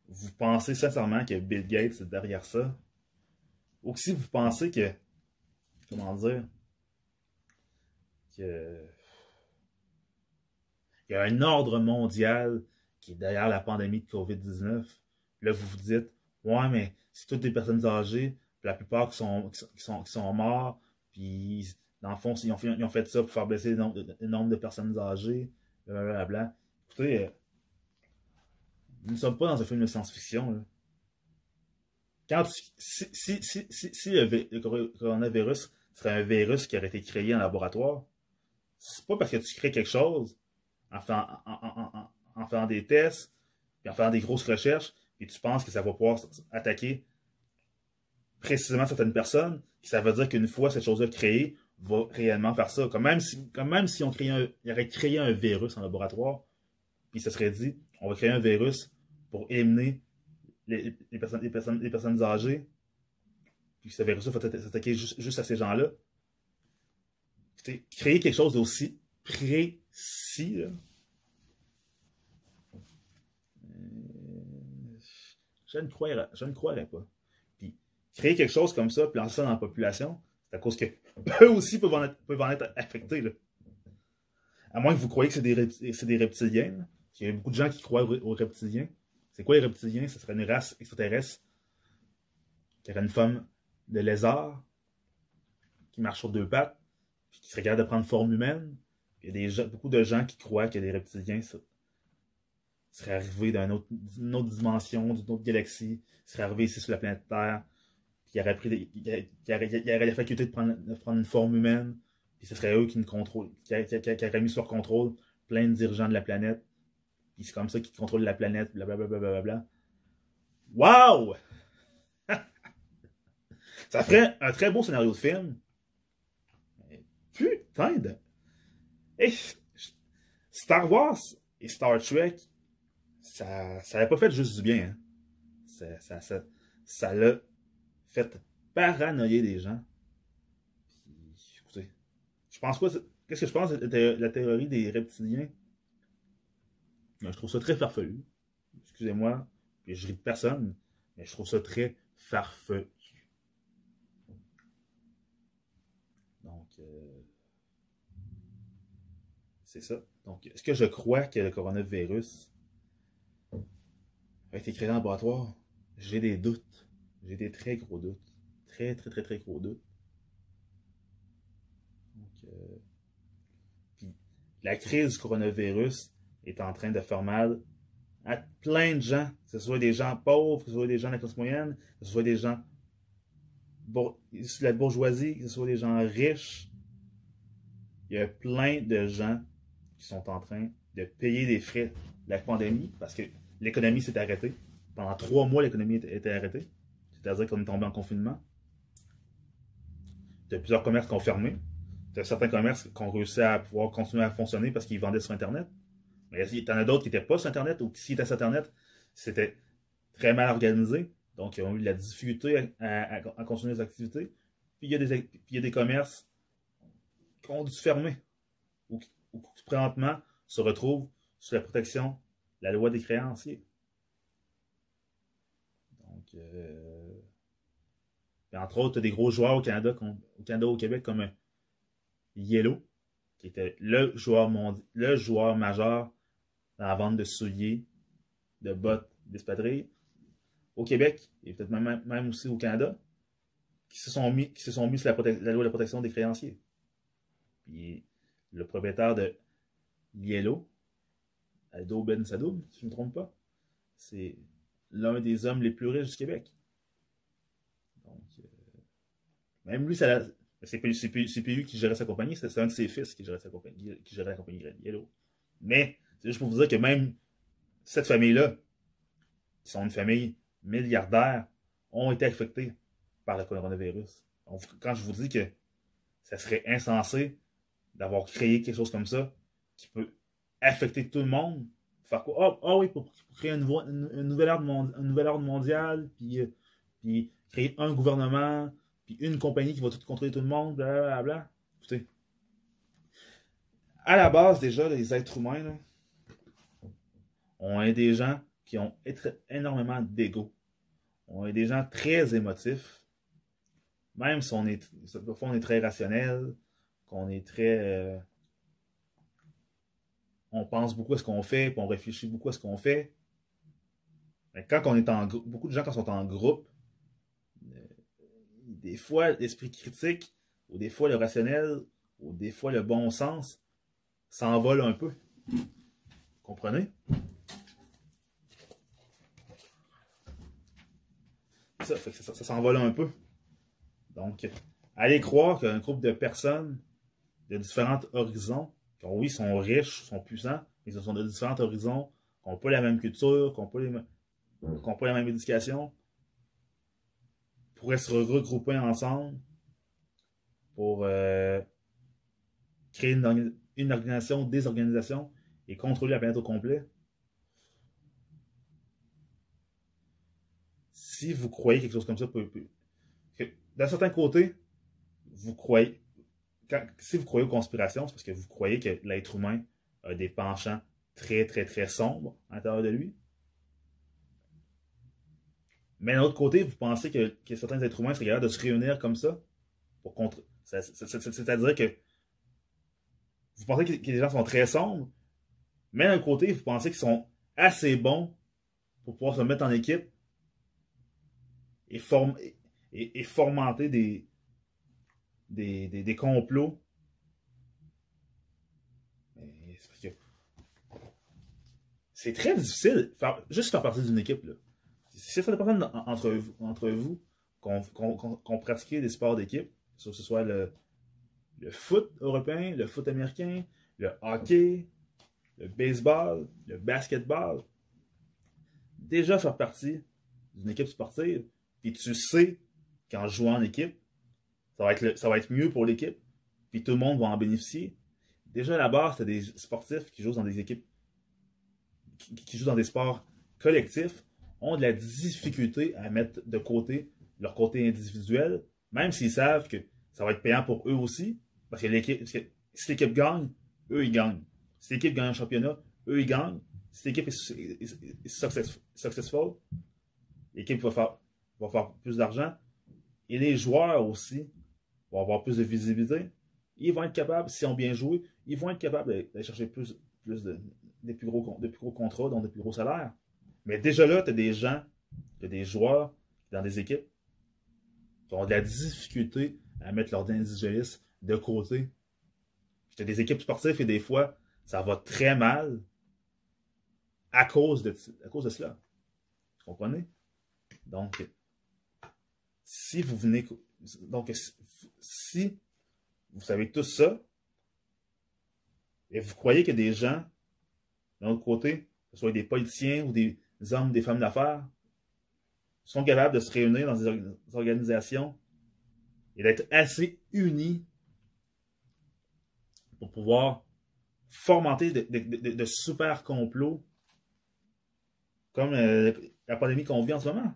vous pensez sincèrement que Bill Gates est derrière ça, ou si vous pensez que, comment dire, que il y a un ordre mondial qui est derrière la pandémie de COVID-19. Là, vous vous dites, ouais, mais c'est toutes des personnes âgées, la plupart qui sont, qui sont, qui sont morts, puis dans le fond, ils ont, fait, ils ont fait ça pour faire baisser le nombre de, le nombre de personnes âgées, blablabla. Écoutez, euh, nous ne sommes pas dans un film de science-fiction. Quand si, si, si, si, le, coronavirus serait un virus qui aurait été créé en laboratoire, c'est pas parce que tu crées quelque chose en en, en, en, faisant des tests, puis en faisant des grosses recherches, et tu penses que ça va pouvoir attaquer précisément certaines personnes, ça veut dire qu'une fois cette chose-là créée, va réellement faire ça. Comme même si, on créait un, il aurait créé un virus en laboratoire, puis ça serait dit, on va créer un virus pour éliminer les, les, personnes, les, personnes, les personnes âgées, puis ce virus-là va s'attaquer juste, à ces gens-là. Créer quelque chose d'aussi précis. Je ne croirais, pas. Puis, créer quelque chose comme ça, puis ça dans la population, c'est à cause que (laughs) eux aussi peuvent en être, être affectés. À moins que vous croyez que c'est des, reptiliens. Il y a beaucoup de gens qui croient aux, reptiliens. C'est quoi les reptiliens? Ce serait une race extraterrestre qui aurait une forme de lézard qui marche sur deux pattes qui serait capable de prendre forme humaine. Il y a beaucoup de gens qui croient que les reptiliens seraient arrivés d'une autre, autre, dimension, d'une autre galaxie, seraient arrivés ici sur la planète Terre, qui aurait, pris, aurait, qui aurait, aurait la faculté de prendre, prendre, une forme humaine, puis ce serait eux qui contrôlent, qui, auraient mis sur contrôle plein de dirigeants de la planète, puis c'est comme ça qu'ils contrôlent la planète, blablabla. Bla, bla, bla, wow! (laughs) ça ferait un très beau scénario de film. Putain de... Hey, Star Wars et Star Trek, ça ça pas fait juste du bien. Hein. Ça, ça, ça, l'a fait paranoïer des gens. Écoutez, je pense quoi, qu'est-ce que je pense de la théorie des reptiliens? Je trouve ça très farfelu. Excusez-moi, je ris de personne, mais je trouve ça très farfelu. Donc, euh, c'est ça. Donc, est-ce que je crois que le coronavirus a été créé en laboratoire? J'ai des doutes. J'ai des très gros doutes. Très, très, très, très gros doutes. Donc, euh, puis, la crise du coronavirus est en train de faire mal à plein de gens, que ce soit des gens pauvres, que ce soit des gens de la classe moyenne, que ce soit des gens de la bourgeoisie, que ce soit des gens riches. Il y a plein de gens qui sont en train de payer des frais de la pandémie parce que l'économie s'est arrêtée. Pendant trois mois, l'économie était arrêtée. C'est-à-dire qu'on est tombé en confinement. Il y a plusieurs commerces qui ont fermé. Il y a certains commerces qui ont réussi à pouvoir continuer à fonctionner parce qu'ils vendaient sur Internet. Mais il y en a d'autres qui n'étaient pas sur Internet ou qui, s'ils étaient sur Internet, c'était très mal organisé. Donc, ils ont eu de la difficulté à, continuer les activités. Puis il, y a des, commerces qui ont dû fermer ou qui, ou qui présentement se retrouvent sous la protection la loi des créanciers. Donc, euh, entre autres, des gros joueurs au Canada, au au Québec, comme Yellow, qui était le joueur, le joueur majeur dans la vente de souliers, de bottes, d'espadrilles, au Québec et peut-être même, même, aussi au Canada, qui se sont mis, qui se sont mis sur la, la loi de protection des créanciers. Puis le propriétaire de Yellow, Aldo Ben si je ne me trompe pas, c'est l'un des hommes les plus riches du Québec. Donc, euh, même lui, c'est plus qui gérait sa compagnie, c'est un de ses fils qui gérait, sa qui la compagnie Yellow. Mais, c'est juste pour vous dire que même cette famille-là, qui sont une famille milliardaire, ont été affectés par le coronavirus. Quand je vous dis que ça serait insensé d'avoir créé quelque chose comme ça, qui peut affecter tout le monde, faire quoi? Ah oh, oui, pour, créer une, nouvelle ordre, un nouvel ordre mondial, puis, euh, puis créer un gouvernement, puis une compagnie qui va tout contrôler tout le monde, blablabla. Écoutez, à la base, déjà, les êtres humains ont des gens qui ont énormément d'ego. On est des gens très émotifs. Même si on est, on est très rationnel, qu'on est très. Euh, on pense beaucoup à ce qu'on fait, puis on réfléchit beaucoup à ce qu'on fait. Quand on est en beaucoup de gens quand sont en groupe, euh, des fois l'esprit critique, ou des fois le rationnel, ou des fois le bon sens s'envole un peu. Comprenez? Ça, ça, ça s'envole un peu. Donc, allez croire qu'un groupe de personnes de différents horizons, qui, oui, sont riches, sont puissants, mais ils sont de différents horizons, qui n'ont pas la même culture, qui n'ont pas, pas, la même éducation, pourraient se regrouper ensemble pour euh, créer une, une, organisation, des organisations et contrôler la planète au complet. Si vous croyez quelque chose comme ça, d'un certain côté, vous croyez, si vous croyez aux conspirations, c'est parce que vous croyez que l'être humain a des penchants très, très, très sombres à l'intérieur de lui. Mais d'un autre côté, vous pensez que, certains êtres humains seraient capables de se réunir comme ça pour contre. C'est-à-dire que vous pensez que, les gens sont très sombres, mais d'un côté, vous pensez qu'ils sont assez bons pour pouvoir se mettre en équipe et, former, et, et fomenter des, des, complots. c'est très difficile, juste faire partie d'une équipe. Si ça dépend entre vous, entre vous qu'on pratique des sports d'équipe, que ce soit le, le foot européen, le foot américain, le hockey, le baseball, le basketball, déjà faire partie d'une équipe sportive, puis tu sais qu'en jouant en équipe, ça va être, ça va être mieux pour l'équipe, puis tout le monde va en bénéficier. Déjà à la base, c'est des sportifs qui jouent dans des équipes, qui, jouent dans des sports collectifs, ont de la difficulté à mettre de côté leur côté individuel, même s'ils savent que ça va être payant pour eux aussi, parce que, si l'équipe gagne, eux ils gagnent. Si l'équipe gagne un championnat, eux ils gagnent. Si l'équipe est, successful, l'équipe va faire, va faire plus d'argent. Et les joueurs aussi vont avoir plus de visibilité. Ils vont être capables, s'ils ont bien joué, ils vont être capables d'aller chercher plus, plus de, des, plus gros, des plus gros contrats, donc des plus gros salaires. Mais déjà là, tu as des gens, tu as des joueurs dans des équipes qui ont de la difficulté à mettre leur individualisme de côté. Tu as des équipes sportives et des fois, ça va très mal à cause de, à cause de cela. Vous comprenez? Donc, si vous venez. Donc, si vous savez tout ça, et vous croyez que des gens, d'un autre côté, que ce soit des politiciens ou des hommes, des femmes d'affaires, sont capables de se réunir dans des organisations et d'être assez unis pour pouvoir fomenter de, super complots comme euh, la pandémie qu'on vit en ce moment.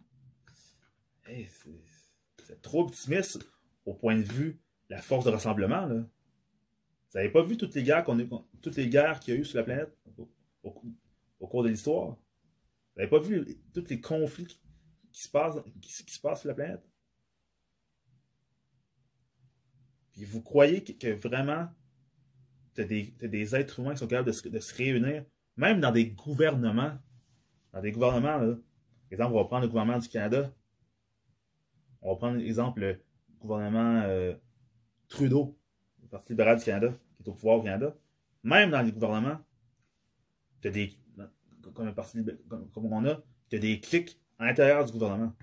c'est trop optimiste au point de vue la force de rassemblement. Là. Vous n'avez pas vu toutes les guerres qu'on toutes les guerres qu'il y a eu sur la planète au, cours de l'histoire? Vous n'avez pas vu tous les conflits qui, se passent, qui, se sur la planète? Puis vous croyez que, vraiment tu as, des êtres humains qui sont capables de se, de se, réunir, même dans des gouvernements. Dans des gouvernements, là. Par exemple, on va prendre le gouvernement du Canada. On va prendre l'exemple le gouvernement euh, Trudeau, le Parti libéral du Canada, qui est au pouvoir au Canada. Même dans les gouvernements, des. Comme, un parti, comme, on a, tu as des clics à l'intérieur du gouvernement.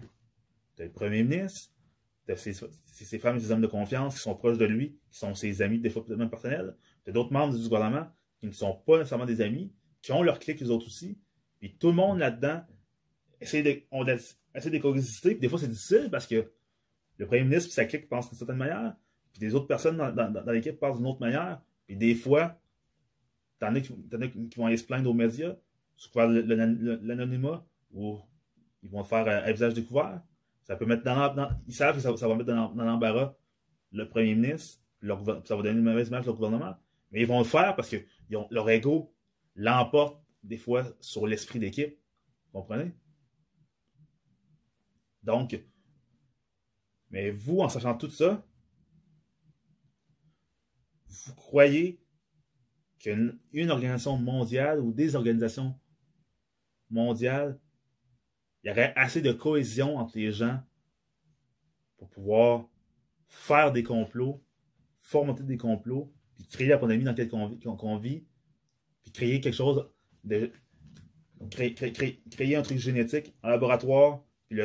Tu as le premier ministre, tu as ses, femmes et ses hommes de confiance qui sont proches de lui, qui sont ses amis, des fois même personnels. Tu as d'autres membres du gouvernement qui ne sont pas nécessairement des amis, qui ont leurs clics, les autres aussi. Puis tout le monde là-dedans essaie de, essaie de coexister. Des fois, c'est difficile parce que le premier ministre et sa clique pensent d'une certaine manière, puis des autres personnes dans, l'équipe pensent d'une autre manière. Puis des fois, t'en as, qui, qui vont aller se plaindre aux médias, sous l'anonymat, ou ils vont faire euh, un visage découvert. Ça peut mettre dans, dans ils savent que ça, va mettre dans, l'embarras le premier ministre, leur, ça va donner une mauvaise image au gouvernement. Mais ils vont le faire parce que leur ego l'emporte des fois sur l'esprit d'équipe. Vous comprenez? Donc, mais vous, en sachant tout ça, vous croyez qu'une organisation mondiale ou des organisations mondiales, il y aurait assez de cohésion entre les gens pour pouvoir faire des complots, fomenter des complots, puis créer la pandémie dans laquelle on, vit, puis créer quelque chose de. Créer, un truc génétique en laboratoire, puis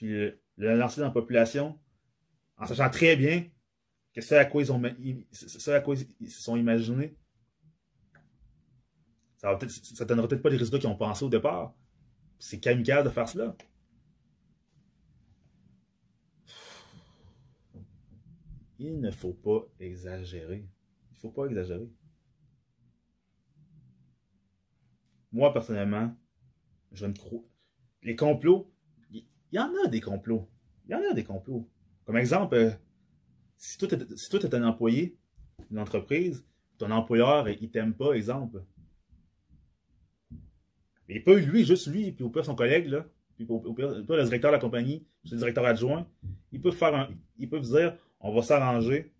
le, le, lancer dans la population, en sachant très bien que c'est à quoi ils ont ce à quoi ils se sont imaginés, ça, ça donnera peut-être pas les résultats qu'ils ont pensé au départ. C'est kamikaze de faire cela. Il ne faut pas exagérer. Il ne faut pas exagérer. Moi, personnellement, je ne crois. Les complots, il y, en a des complots. Il y en a des complots. Comme exemple, euh, si toi, tu es un employé d'une entreprise, ton employeur, il t'aime pas, exemple. Et pas lui, juste lui, puis au pire son collègue, là, puis au, pire, le directeur de la compagnie, le directeur adjoint, ils peuvent faire un, ils peuvent dire on va s'arranger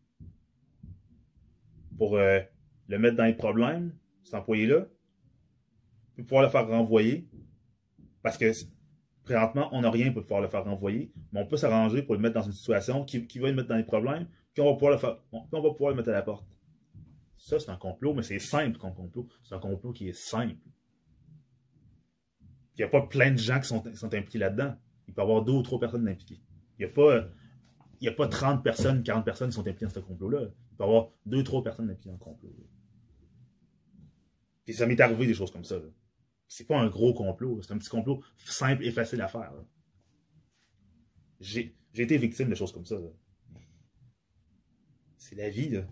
pour euh, le mettre dans les problèmes, cet employé-là, puis pouvoir le faire renvoyer. Parce que présentement, on n'a rien pour pouvoir le faire renvoyer, mais on peut s'arranger pour le mettre dans une situation qui, va le mettre dans les problèmes, puis on va pouvoir le mettre à la porte. Ça, c'est un complot, mais c'est simple comme complot. C'est un complot qui est simple. Il n'y a pas plein de gens qui sont, impliqués là-dedans. Il peut y avoir deux ou trois personnes impliquées. Il n'y a pas. Il n'y a pas 30 personnes, 40 personnes qui sont impliquées dans ce complot-là. Il peut y avoir deux, trois personnes impliquées dans le complot. Puis ça m'est arrivé des choses comme ça. C'est pas un gros complot. C'est un petit complot simple et facile à faire. J'ai été victime de choses comme ça. C'est la vie.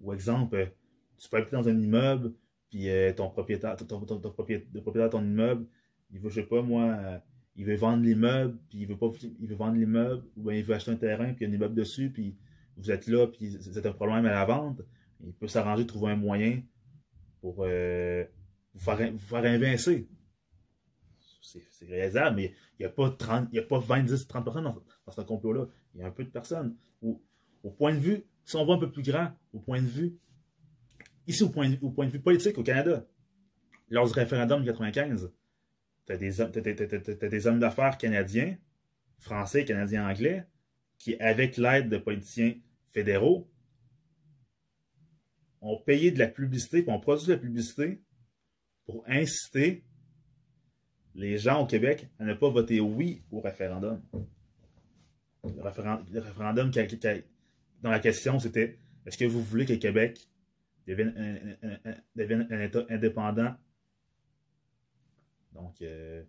Ou exemple, tu peux être dans un immeuble, puis euh, ton propriétaire, ton, ton, ton, propriétaire de ton immeuble, il veut, je sais pas, moi, euh, il veut vendre l'immeuble, puis il veut pas, il veut vendre l'immeuble, ou bien il veut acheter un terrain, puis il y a un immeuble dessus, puis vous êtes là, puis c'est un problème à la vente. Il peut s'arranger trouver un moyen pour euh, vous, faire, vous faire invincer. C'est réalisable, mais il n'y a pas 30, il y a pas 20, 10, 30 personnes dans, ce complot-là. Il y a un peu de personnes. Au, point de vue, si on va un peu plus grand, au point de vue, ici au point de, au point de vue politique au Canada, lors du référendum de 95, tu as, des hommes d'affaires canadiens, français, canadiens, anglais, qui, avec l'aide de politiciens fédéraux, ont payé de la publicité, puis ont produit de la publicité pour inciter les gens au Québec à ne pas voter oui au référendum. Le, référendum, dans la question, c'était est-ce que vous voulez que le Québec devienne un État indépendant? Donc, euh,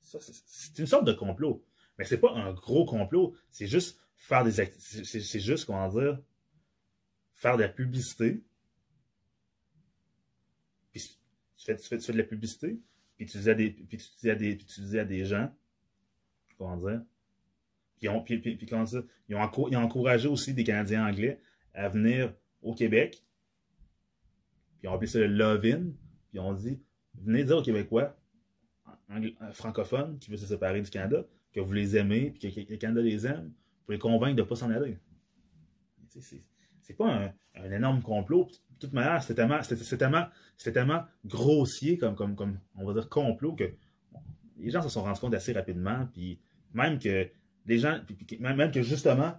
c'est une sorte de complot. Mais c'est pas un gros complot. C'est juste faire des C'est juste, comment dire, faire de la publicité. Puis tu fais, tu fais, de la publicité? Puis tu dis à des, puis tu à des, tu des gens, comment dire, puis, ont, puis, puis, puis comment dire, ils ont, ils ont encouragé aussi des Canadiens anglais à venir au Québec. Puis ils ont appelé ça le love-in. Puis ils ont dit, venez dire aux Québécois francophones qui veulent se séparer du Canada que vous les aimez et que le Canada les aime pour les convaincre de ne pas s'en aller. c'est pas un, un, énorme complot. De toute manière, c'était tellement, tellement, tellement, grossier comme, comme, comme, on va dire, complot que les gens se sont rendus compte assez rapidement. Puis même que les gens, même que justement,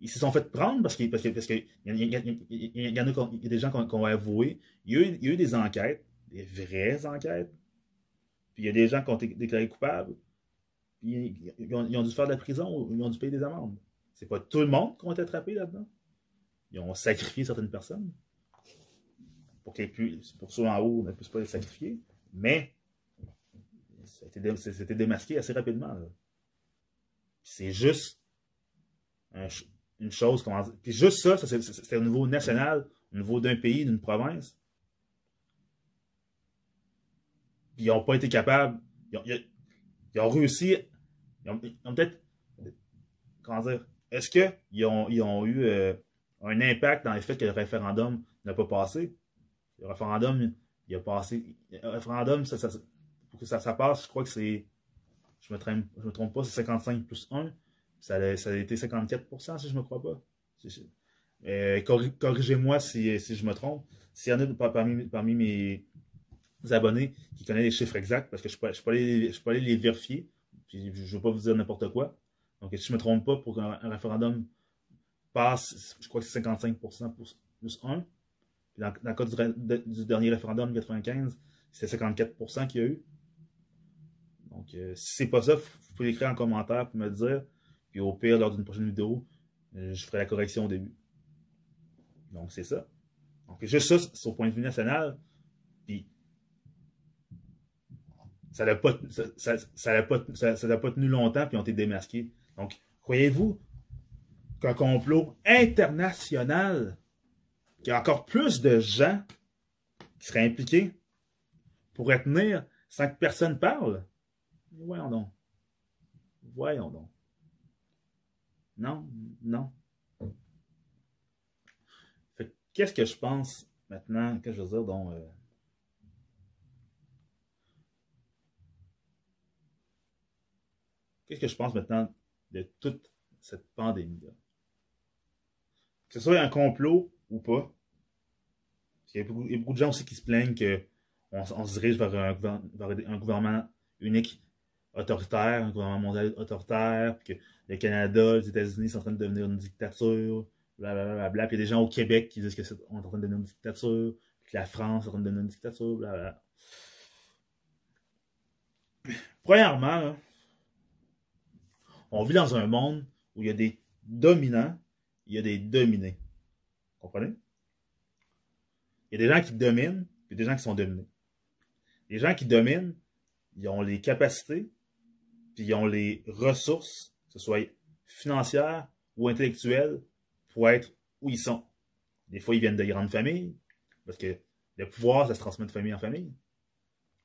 ils se sont fait prendre parce qu'il parce que, parce que, y, y, a, a des gens qui ont, avoué. Il y, a eu, il y a eu des enquêtes, des vraies enquêtes. Puis il y a des gens qui ont été déclarés coupables. Puis ils ont, dû faire de la prison ou ils ont dû payer des amendes. C'est pas tout le monde qui ont été attrapés là-dedans. Ils ont sacrifié certaines personnes pour que pour ceux en haut ne puissent pas les sacrifier. Mais c'était démasqué assez rapidement. C'est juste un, une chose. Comment dire. Puis juste ça, ça c'était au niveau national, au niveau d'un pays, d'une province. Puis ils n'ont pas été capables. Ils ont, ils ont réussi. Ils ont, ont peut-être. Comment dire Est-ce qu'ils ont, ils ont eu euh, un impact dans le fait que le référendum n'a pas passé Le référendum, il a passé. Le référendum, pour que ça, passe, je crois que c'est. Je me, je me trompe pas, c'est 55 plus 1. Ça a, été 54% si je me crois pas. Euh, Corrigez-moi si, je me trompe. S'il y en a parmi, parmi mes abonnés qui connaissent les chiffres exacts, parce que je ne je peux aller les vérifier, je ne veux pas vous dire n'importe quoi. Donc, si je ne me trompe pas, pour qu'un référendum je crois que c'est 55 plus, plus 1. Puis dans, le cas du, dernier référendum, 95, c'est 54 qu'il y a eu. Donc, euh, si c'est pas ça, vous pouvez écrire en commentaire pour me dire. Puis au pire, lors d'une prochaine vidéo, euh, je ferai la correction au début. Donc, c'est ça. Donc, juste ça, c'est au point de vue national. Puis, ça n'a pas, ça, pas, ça, pas tenu longtemps, puis on été démasqués. Donc, croyez-vous qu'un complot international, qu'il y a encore plus de gens qui seraient impliqués, pourrait tenir sans que personne parle? Voyons donc. Voyons donc. Non, non. qu'est-ce que je pense maintenant, que je veux dire, donc, euh, qu'est-ce que je pense maintenant de toute cette pandémie-là? Ce soit un complot ou pas, il y, a beaucoup, de gens aussi qui se plaignent qu'on on se dirige vers un, gouvernement unique autoritaire, un gouvernement mondial autoritaire, puis que le Canada, les États-Unis sont en train de devenir une dictature, blablabla. Bla, Puis il y a des gens au Québec qui disent que est en train de devenir une dictature, que la France est en train de devenir une dictature, blablabla. Premièrement, on vit dans un monde où il y a des dominants, il y a des dominés. Comprenez? Il y a des gens qui dominent, puis des gens qui sont dominés. Les gens qui dominent, ils ont les capacités, puis ils ont les ressources, que ce soit financières ou intellectuelles, pour être où ils sont. Des fois, ils viennent de grandes familles, parce que le pouvoir, ça se transmet de famille en famille.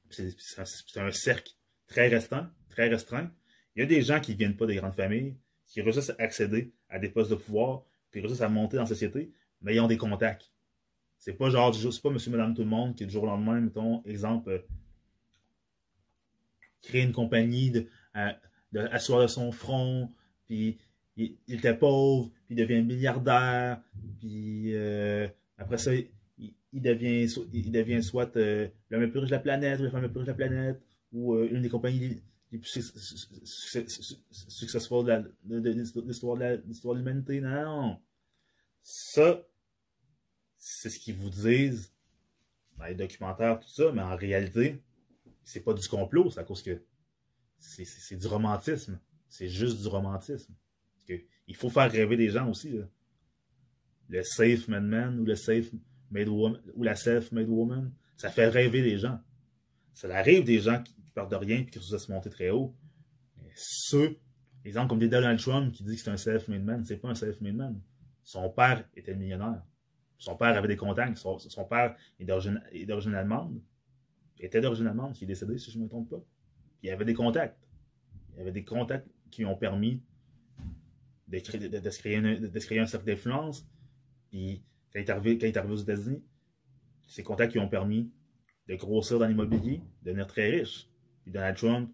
C'est un cercle très restreint, très restreint. Il y a des gens qui ne viennent pas de grandes familles, qui réussissent à accéder à des postes de pouvoir, puis réussissent à monter dans la société, mais ils ont des contacts. C'est pas genre, c'est pas monsieur, madame, tout le monde qui, du jour au lendemain, mettons, exemple, euh, créer une compagnie de, asseoir de son front, puis il, était pauvre, puis il devient milliardaire, puis euh, après ça, il, devient, il devient soit euh, le plus riche de la planète, ou la femme la plus riche de la planète, ou une des compagnies les plus successful de l'histoire de l'humanité. Non, Ça, c'est ce qu'ils vous disent dans les documentaires, tout ça, mais en réalité, c'est pas du complot, c'est à cause que c'est du romantisme. C'est juste du romantisme. Parce que, il faut faire rêver les gens aussi. Le safe made man ou le safe made woman ou la self-made woman, ça fait rêver les gens. Ça arrive des gens qui, partent de rien et qui réussissent se monter très haut. Mais ceux, exemple comme Donald Trump qui dit que c'est un self-made man, c'est pas un self-made man. Son père était millionnaire. Son père avait des contacts. Son, père est d'origine allemande. Il était d'origine allemande, qui est décédé, si je ne me trompe pas. il avait des contacts. Il avait des contacts qui ont permis de, se, créer un, de se créer un cercle d'influence. Puis quand il est arrivé, quand il est arrivé aux États-Unis, ces contacts qui ont permis de grossir dans l'immobilier, de devenir très riche. Puis Donald Trump,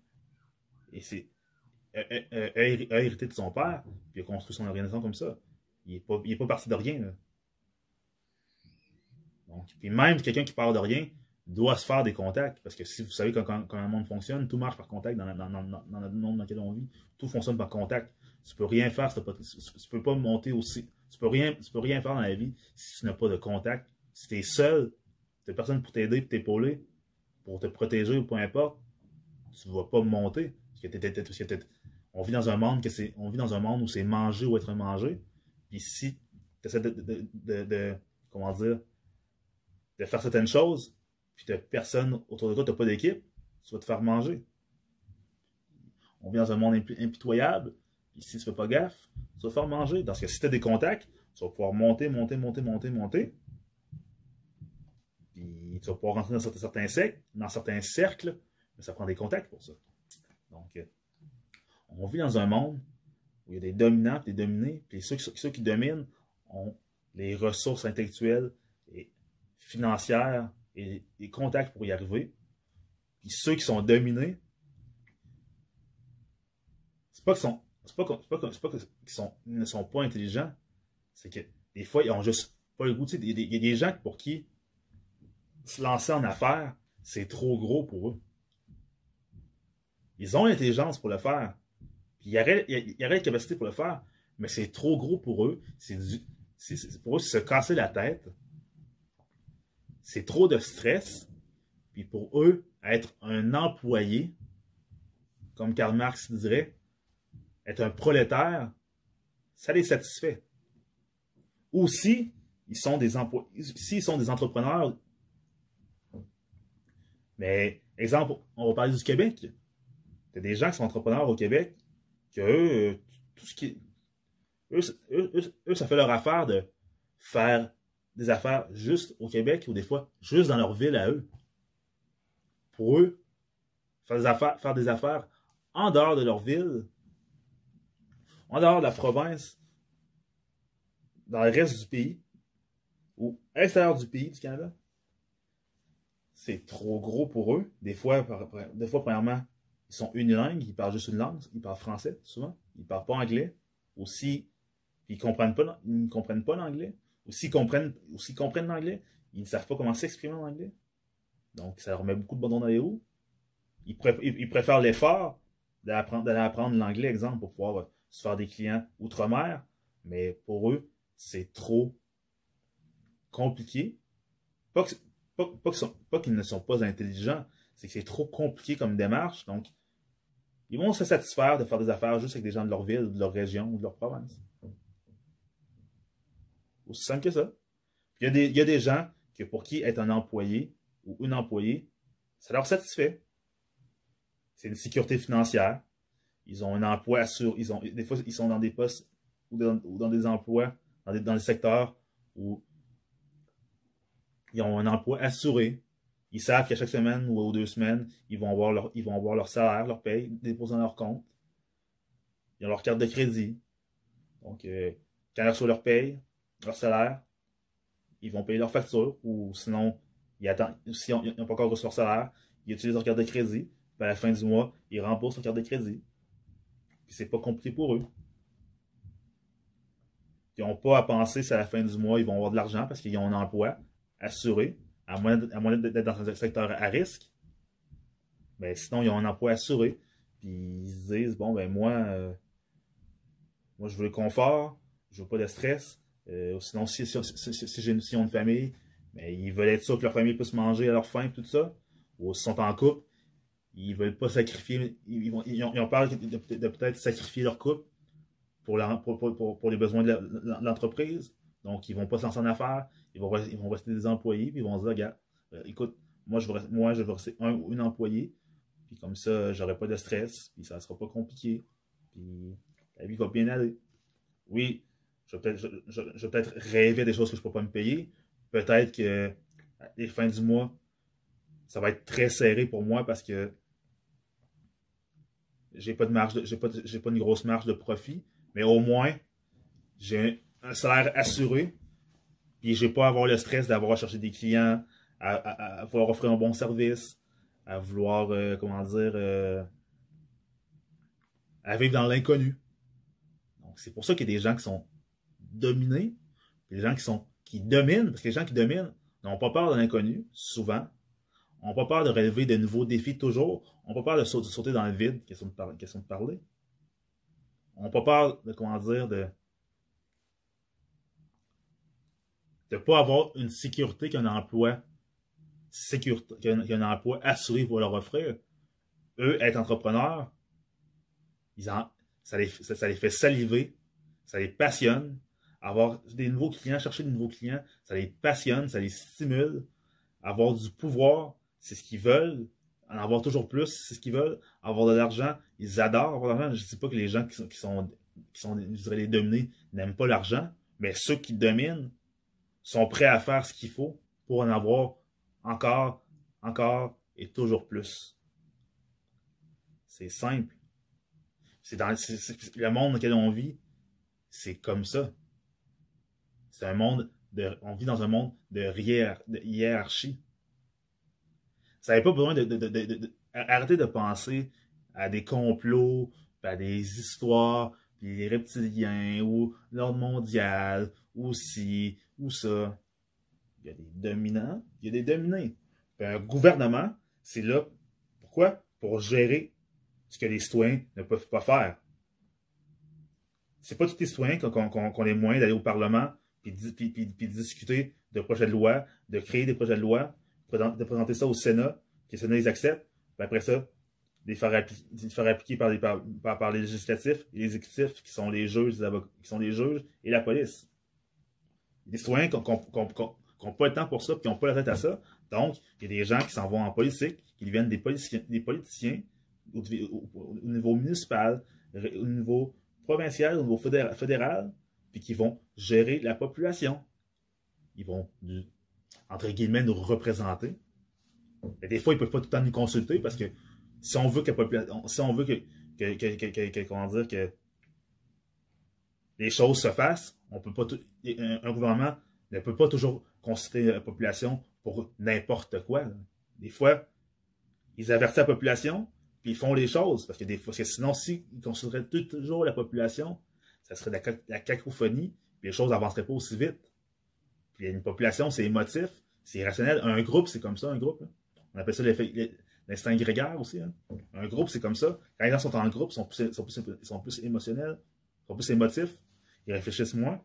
a, hérité de son père, puis a construit son organisation comme ça. il n'est pas, pas parti de rien. Donc, puis même quelqu'un qui part de rien doit se faire des contacts. Parce que si vous savez comment, un monde fonctionne, tout marche par contact dans, le monde dans lequel on vit. Tout fonctionne par contact. Tu peux rien faire, tu peux pas monter aussi. Tu peux rien, tu peux rien faire dans la vie si tu n'as pas de contact. Si tu es seul, tu n'as personne pour t'aider, pour t'épauler, pour te protéger ou peu importe, tu ne vas pas monter. Que on vit dans un monde que c'est. On vit dans un monde où c'est manger ou être mangé. Puis si tu essaies de, de, de, comment dire de faire certaines choses, puis tu personne autour de toi, tu n'as pas d'équipe, tu vas te faire manger. On vit dans un monde impitoyable, puis si tu fais pas gaffe, tu vas te faire manger. Parce que si tu as des contacts, tu vas pouvoir monter, monter, monter, monter, monter. Tu vas pouvoir rentrer dans certains, cercles, dans certains cercles, mais ça prend des contacts pour ça. Donc, euh, on vit dans un monde où il y a des dominants des dominés, puis ceux, qui dominent ont les ressources intellectuelles et financières et des contacts pour y arriver. Puis ceux qui sont dominés, c'est pas qu'ils sont, sont, ne sont pas intelligents, c'est que des fois, ils ont juste pas le goût. Il y, a des gens pour qui se lancer en affaires, c'est trop gros pour eux. Ils ont l'intelligence pour le faire. Il y aurait, la capacité pour le faire, mais c'est trop gros pour eux. C'est pour eux, se casser la tête. C'est trop de stress. Puis pour eux, être un employé, comme Karl Marx dirait, être un prolétaire, ça les satisfait. Ou si ils sont des s'ils sont des entrepreneurs, mais exemple, on va parler du Québec. Il y a des gens qui sont entrepreneurs au Québec, que eux, euh, tout ce qui. Eux, eux, ça fait leur affaire de faire des affaires juste au Québec ou des fois juste dans leur ville à eux. Pour eux, faire des affaires, faire des affaires en dehors de leur ville, en dehors de la province, dans le reste du pays, ou à l'extérieur du pays du Canada, c'est trop gros pour eux. Des fois, des fois, premièrement, ils sont unilingues, ils parlent juste une langue, ils parlent français souvent, ils parlent pas anglais. Aussi, ils ne comprennent pas l'anglais. Ou s'ils comprennent, l'anglais, ils ne savent pas comment s'exprimer en anglais. Donc, ça leur met beaucoup de bâtons dans les roues. Ils, préfèrent l'effort d'aller apprendre l'anglais, exemple, pour pouvoir se faire des clients outre-mer. Mais pour eux, c'est trop compliqué. Pas que, pas, qu'ils ne sont pas intelligents, c'est que c'est trop compliqué comme démarche. Donc, ils vont se satisfaire de faire des affaires juste avec des gens de leur ville, de leur région ou de leur province. Aussi simple que ça. il y, a des, gens que pour qui être un employé ou une employée, ça leur satisfait. C'est une sécurité financière. Ils ont un emploi assuré. Ils des fois, ils sont dans des postes ou dans, des emplois, dans des secteurs où ils ont un emploi assuré. Ils savent qu'à chaque semaine ou aux deux semaines, ils vont avoir leur, salaire, leur paye, déposé dans leur compte. Ils ont leur carte de crédit. Donc, euh, quand ils reçoivent leur paye, leur salaire, ils vont payer leur facture ou sinon, ils attendent, si ils n'ont pas encore reçu leur salaire, ils utilisent leur carte de crédit. Puis à la fin du mois, ils remboursent leur carte de crédit. Puis c'est pas compliqué pour eux. Ils n'ont pas à penser si à la fin du mois, ils vont avoir de l'argent parce qu'ils ont un emploi assuré, à moins, d'être dans un secteur à risque. Mais sinon, ils ont un emploi assuré. Puis ils se disent, bon, ben moi, euh, moi je veux le confort, je veux pas de stress. Euh, sinon, si, j'ai une, si une famille, ben, ils veulent être sûrs que leur famille puisse manger à leur faim, tout ça. Ou s'ils sont en couple, ils veulent pas sacrifier, ils, vont, ils, ont, peur de, peut-être sacrifier leur couple pour, pour, les besoins de l'entreprise. Donc, ils vont pas s'en lancer en affaires, ils vont, ils vont rester des employés, puis ils vont se dire, regarde, euh, écoute, moi je, veux, moi, je veux rester un ou une employée, puis comme ça, j'aurai pas de stress, puis ça sera pas compliqué, puis la vie va bien aller. Oui, je vais peut-être rêver des choses que je ne peux pas me payer. Peut-être que à les fins du mois, ça va être très serré pour moi parce que j'ai pas de marge, j'ai pas, pas une grosse marge de profit, mais au moins j'ai un salaire assuré, puis je n'ai pas avoir le stress d'avoir à chercher des clients, à, vouloir offrir un bon service, à vouloir, euh, comment dire, euh, à vivre dans l'inconnu. Donc, c'est pour ça qu'il y a des gens qui sont dominés, les gens qui sont qui dominent, parce que les gens qui dominent n'ont pas peur de l'inconnu, souvent, n'ont pas peur de relever de nouveaux défis toujours, n'ont pas peur de sauter, dans le vide, question de, question de parler, n'ont pas peur de, comment dire, de de pas avoir une sécurité qu'un emploi sécurité, qu'un emploi assuré va leur offrir. Eux, être entrepreneurs, ils en, ça, les, ça, les fait saliver, ça les passionne. Avoir des nouveaux clients, chercher de nouveaux clients, ça les passionne, ça les stimule. Avoir du pouvoir, c'est ce qu'ils veulent. En avoir toujours plus, c'est ce qu'ils veulent. Avoir de l'argent, ils adorent avoir de l'argent. Je ne dis pas que les gens qui sont, qui sont, qui sont je dirais, les dominés n'aiment pas l'argent, mais ceux qui dominent sont prêts à faire ce qu'il faut pour en avoir encore, encore et toujours plus. C'est simple. C'est dans le monde dans lequel on vit, c'est comme ça. C'est un monde de, on vit dans un monde de, hiérarchie. Ça n'avait pas besoin de, de, arrêter de penser à des complots, à des histoires, puis les reptiliens, ou l'ordre mondial, ou ci, ou ça? Il y a des dominants, il y a des dominés. un gouvernement, c'est là, pourquoi? Pour gérer ce que les citoyens ne peuvent pas faire. C'est pas tous les citoyens qui ont, les moyens d'aller au Parlement puis, puis, discuter de projets de loi, de créer des projets de loi, de présenter ça au Sénat, que le Sénat les accepte, puis après ça, les faire, appliquer par les, par, les législatifs et les exécutifs qui sont les juges, qui sont les juges et la police. Les citoyens qui n'ont pas le temps pour ça, puis qui n'ont pas la tête à ça. Donc, il y a des gens qui s'en vont en politique, qui deviennent des politiciens, des politiciens au, niveau municipal, au niveau provincial, au niveau fédéral, puis qui vont gérer la population. Ils vont, entre guillemets, nous représenter. Et des fois, ils ne peuvent pas tout le temps nous consulter parce que si on veut que la population, que les choses se fassent, on peut pas un, gouvernement ne peut pas toujours consulter la population pour n'importe quoi. Des fois, ils avertissent la population, ils font les choses. Parce que, des fois, sinon, s'ils consulteraient toujours la population, ça serait la, cacophonie, puis les choses n'avanceraient pas aussi vite. Puis une population, c'est émotif, c'est rationnel. Un groupe, c'est comme ça, un groupe. On appelle ça l'instinct grégaire aussi. Hein. Un groupe, c'est comme ça. Quand les gens sont en groupe, ils sont plus, émotionnels, sont plus émotifs, ils réfléchissent moins.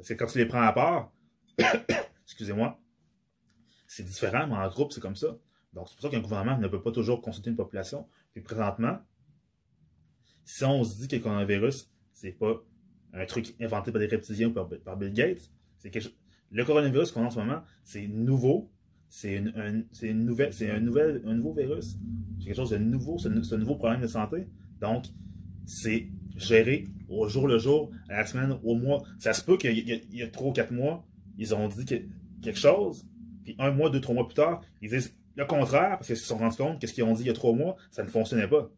C'est quand tu les prends à part, (coughs) excusez-moi, c'est différent, mais en groupe, c'est comme ça. Donc, c'est pour ça qu'un gouvernement ne peut pas toujours consulter une population. Puis présentement, si on se dit que le coronavirus, c'est pas un truc inventé par des reptiliens ou par, Bill Gates, c'est que le coronavirus qu'on a en ce moment, c'est nouveau, c'est une, un, nouvel, un nouveau virus, c'est quelque chose de nouveau, c'est un, nouveau problème de santé. Donc, c'est géré au jour le jour, à la semaine, au mois. Ça se peut qu'il y, a trois ou quatre mois, ils ont dit quelque chose, puis un mois, deux, trois mois plus tard, ils disent le contraire, parce qu'ils se sont rendus compte que ce qu'ils ont dit il y a trois mois, ça ne fonctionnait pas.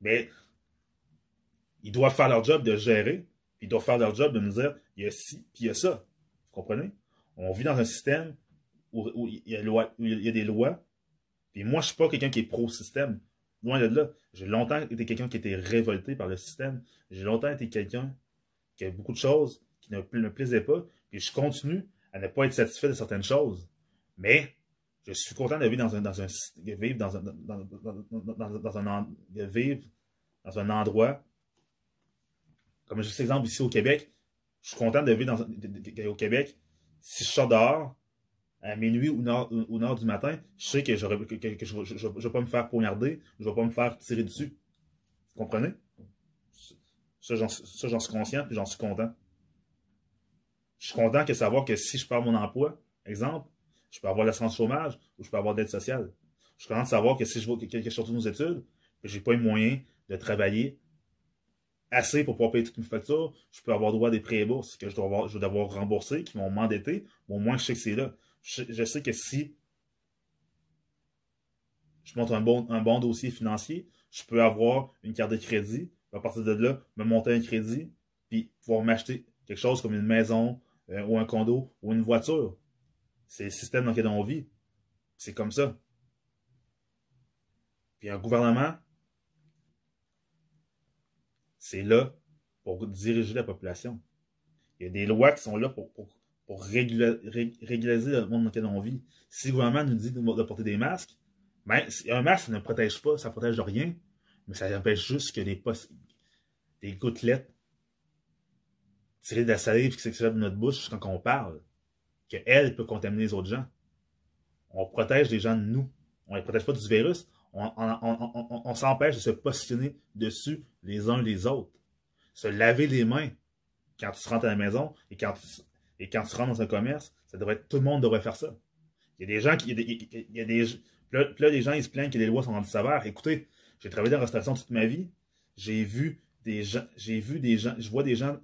Mais ils doivent faire leur job de gérer, puis ils doivent faire leur job de nous dire il y a ci, puis il y a ça. Vous comprenez? On vit dans un système où, il, y a des lois, puis moi, je ne suis pas quelqu'un qui est pro-système. Loin de là. J'ai longtemps été quelqu'un qui était révolté par le système. J'ai longtemps été quelqu'un qui a beaucoup de choses qui ne me plaisaient pas, puis je continue à ne pas être satisfait de certaines choses. Mais je suis content de vivre dans un, dans un, vivre dans un, vivre dans un endroit, comme je fais exemple ici au Québec, je suis content de vivre dans, au Québec. Si je sors dehors, à minuit ou ou nord du matin, je sais que, je ne vais pas me faire poignarder, je ne vais pas me faire tirer dessus. Vous comprenez? Ça, j'en suis conscient et j'en suis content. Je suis content de savoir que si je perds mon emploi, exemple, je peux avoir l'assurance chômage ou je peux avoir d'aide sociale. Je suis content de savoir que si je vois quelque chose de nos études, que j'ai pas eu moyen de travailler assez pour pouvoir payer toutes mes factures, je peux avoir droit à des prêts et bourses que je dois, avoir, je qui vont m'endetter, au moins je sais que c'est là. Je, sais que si je monte un bon, un bon dossier financier, je peux avoir une carte de crédit, à partir de là, me monter un crédit, puis pouvoir m'acheter quelque chose comme une maison, euh, ou un condo, ou une voiture. C'est le système dans lequel on vit. C'est comme ça. Puis un gouvernement, c'est là pour diriger la population. Il y a des lois qui sont là pour, pour, pour régulariser le monde dans lequel on vit. Si le gouvernement nous dit de, porter des masques, ben, un masque ne protège pas, ça ne protège de rien, mais ça empêche juste que des, gouttelettes tirées de la salive qui s'extrait de notre bouche quand on parle, qu'elle peut contaminer les autres gens. On protège les gens de nous. On ne les protège pas du virus. On, s'empêche de se positionner dessus les uns les autres. Se laver les mains quand tu rentres à la maison et quand tu, et quand tu rentres dans un commerce, ça devrait tout le monde devrait faire ça. Il y a des gens qui. Il y a des, les gens ils se plaignent que les lois sont anti-saveurs. Écoutez, j'ai travaillé dans la restauration toute ma vie. J'ai vu des gens. J'ai vu des gens. Je vois des gens.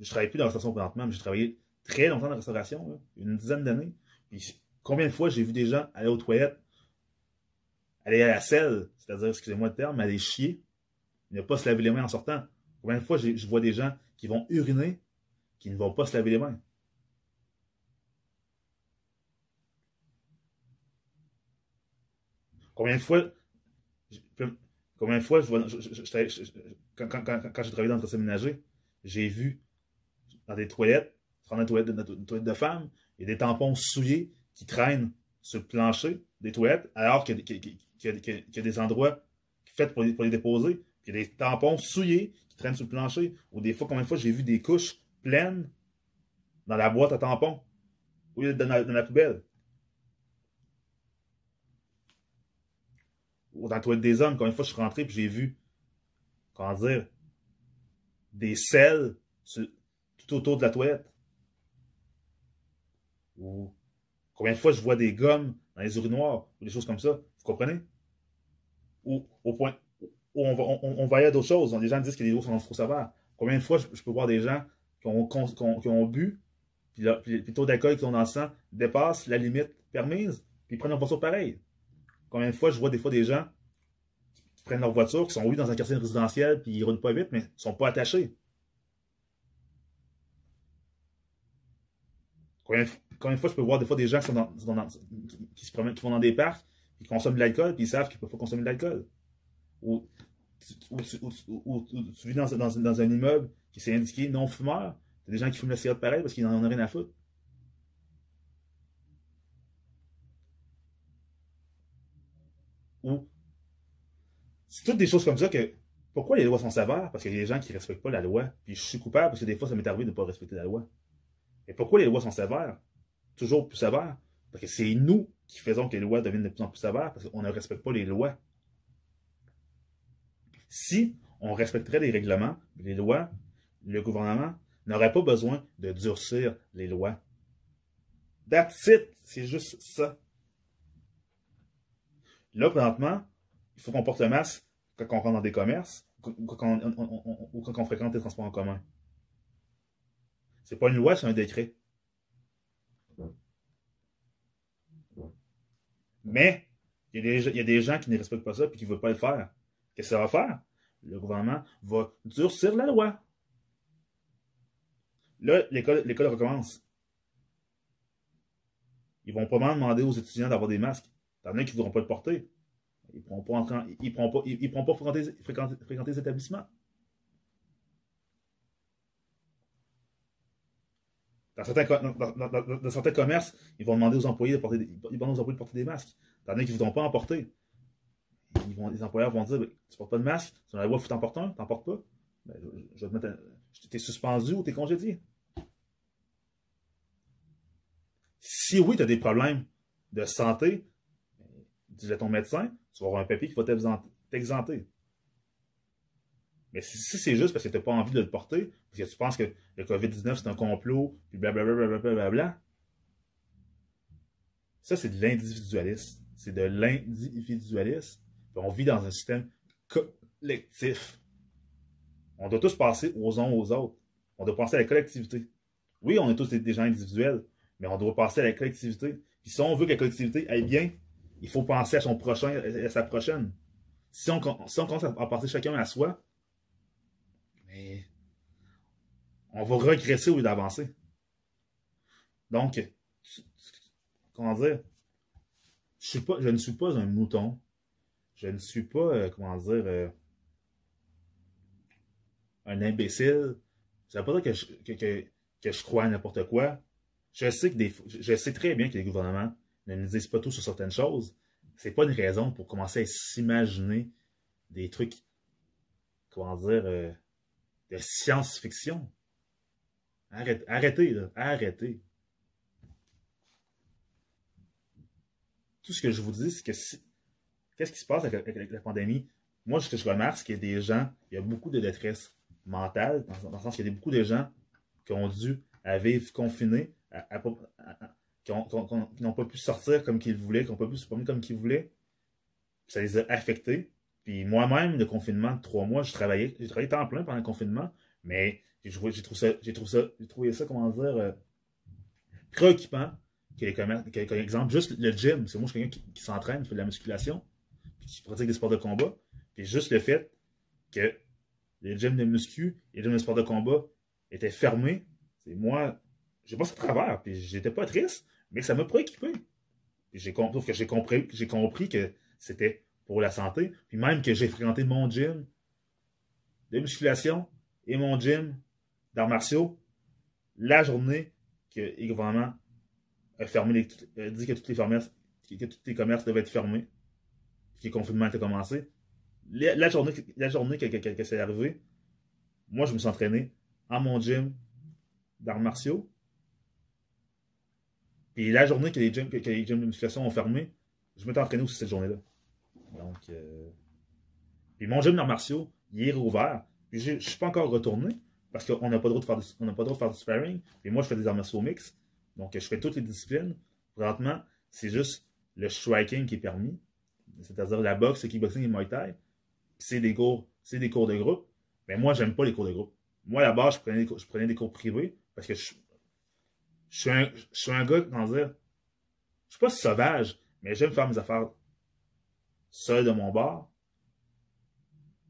Je travaille plus dans la restauration présentement, mais j'ai travaillé très longtemps dans la restauration, une dizaine d'années. Puis combien de fois j'ai vu des gens aller aux toilettes, aller à la selle, c'est-à-dire, excusez-moi le terme, aller chier, ne pas se laver les mains en sortant? Combien de fois je vois des gens qui vont uriner, qui ne vont pas se laver les mains? Combien de fois, combien de fois, quand, quand, quand, j'ai travaillé dans le tracé ménager, j'ai vu dans des toilettes, dans une toilette de, une toilette de femmes, il y a des tampons souillés qui traînent sur le plancher des toilettes, alors qu'il y, a des endroits faits pour les, déposer. Il y a des tampons souillés qui traînent sur le plancher. Ou des fois, combien de fois j'ai vu des couches pleines dans la boîte à tampons, lieu dans la poubelle. Dans la toilette des hommes, quand une fois je suis rentré et j'ai vu, comment dire, des selles tout autour de la toilette. Ou combien de fois je vois des gommes dans les urinoirs ou des choses comme ça. Vous comprenez? Ou au point où on va, on, va y à d'autres choses. Les gens disent que les eaux sont trop sévères. Combien de fois je, peux voir des gens qui ont, bu, puis, le taux d'alcool qu'ils ont dans le sang dépasse la limite permise, puis ils prennent leur voiture pareil. Combien de fois je vois des fois des gens qui prennent leur voiture, qui sont oui dans un quartier résidentiel, puis ils roulent pas vite, mais ils sont pas attachés. Combien, de fois je peux voir des fois des gens qui, se promènent, qui vont dans des parcs, qui consomment de l'alcool, puis ils savent qu'ils ne peuvent pas consommer de l'alcool. Ou, tu vis dans, dans, un immeuble qui s'est indiqué non fumeur, a des gens qui fument la cigarette pareil parce qu'ils n'en ont rien à foutre. C'est toutes des choses comme ça que. Pourquoi les lois sont sévères? Parce qu'il y a des gens qui ne respectent pas la loi. Puis je suis coupable parce que des fois, ça m'est arrivé de ne pas respecter la loi. Et pourquoi les lois sont sévères? Toujours plus sévères? Parce que c'est nous qui faisons que les lois deviennent de plus en plus sévères parce qu'on ne respecte pas les lois. Si on respecterait les règlements, les lois, le gouvernement n'aurait pas besoin de durcir les lois. That's it! C'est juste ça. Là, présentement, il faut qu'on porte le masque quand on rentre dans des commerces ou quand on, fréquente les transports en commun. C'est pas une loi, c'est un décret. Mais il y, a des, gens qui ne respectent pas ça et qui ne veulent pas le faire. Qu'est-ce que ça va faire? Le gouvernement va durcir la loi. Là, l'école recommence. Ils vont probablement demander aux étudiants d'avoir des masques. T'en as qui ne voudront pas le porter. Ils ne pourront pas, ils pas, ils, pas fréquenter, fréquenter, les établissements. Dans certains, dans, dans, certains, commerces, ils vont demander aux employés de porter des, ils vont aux employés de porter des masques. T'en as qui ne voudront pas en porter. Les employeurs vont dire ben, Tu ne portes pas de masque, dans la loi, il faut t'en un, tu n'en portes pas. Ben, je, vais te mettre T'es suspendu ou t'es congédié. Si oui, tu as des problèmes de santé, dis à ton médecin, tu vas avoir un papier qui va t'exenter. Mais si, c'est juste parce que tu n'as pas envie de le porter, parce que tu penses que le COVID-19 c'est un complot, puis blablabla, bla, ça c'est de l'individualisme. C'est de l'individualisme. On vit dans un système collectif. On doit tous passer aux uns aux autres. On doit penser à la collectivité. Oui, on est tous des gens individuels, mais on doit passer à la collectivité. Puis si on veut que la collectivité aille bien, il faut penser à son prochain, à sa prochaine. Si on, commence à, penser chacun à soi, mais on va regresser au lieu d'avancer. Donc, comment dire, je, suis pas, je ne suis pas un mouton. Je ne suis pas, euh, comment dire, euh, un imbécile. Ça veut pas dire que je, que, que, que je crois à n'importe quoi. Je sais, que des, je sais très bien que les gouvernements ne nous disent pas tout sur certaines choses. C'est pas une raison pour commencer à s'imaginer des trucs, comment dire, euh, de science-fiction. Arrêtez, arrêtez, arrêtez. Tout ce que je vous dis, c'est que si, qu'est-ce qui se passe avec, la pandémie? Moi, ce que je remarque, c'est qu'il y a des gens, il y a beaucoup de détresse mentale, dans, le sens qu'il y a beaucoup de gens qui ont dû vivre confinés, à, à, qui n'ont pas pu sortir comme qu'ils voulaient, qui n'ont pas pu se promener comme qu'ils voulaient. Ça les a affectés. Puis moi-même, le confinement de trois mois, je travaillais, j'ai travaillé temps plein pendant le confinement, mais j'ai trouvé, ça, ça, comment dire, euh, préoccupant que les que, exemple, juste le gym, c'est moi, je suis quelqu'un qui, s'entraîne, qui fait de la musculation, puis qui pratique des sports de combat, puis juste le fait que les gyms de muscu et les gyms de sport de combat étaient fermés, c'est moi, j'ai pas ce travers, puis j'étais pas triste, mais ça m'a préoccupé. J'ai compris que j'ai compris, que c'était pour la santé, puis même que j'ai fréquenté mon gym de musculation et mon gym d'arts martiaux la journée que le gouvernement a fermé a dit que tous les commerces devaient être fermés, que le confinement était commencé. La, la journée, la journée que, que, que, que c'est arrivé, moi je me suis entraîné à mon gym d'arts martiaux puis la journée que les gyms, que, les gyms de musculation ont fermé, je m'étais entraîné aussi cette journée-là. Donc, euh... puis mon gym d'arts martiaux, il est rouvert. Puis je ne suis pas encore retourné parce qu'on n'a pas le droit de faire du, on n'a pas droit de faire du sparring. Puis moi, je fais des arts martiaux mix. Donc, je fais toutes les disciplines. Présentement, c'est juste le striking qui est permis. C'est-à-dire la boxe, le kickboxing et le muay thai. C'est des cours, c'est des cours de groupe. Mais moi, j'aime pas les cours de groupe. Moi, base, je prenais, des, je prenais des cours privés parce que je, je suis un, gars, comment dire, je suis pas sauvage, mais j'aime faire mes affaires seul de mon bar.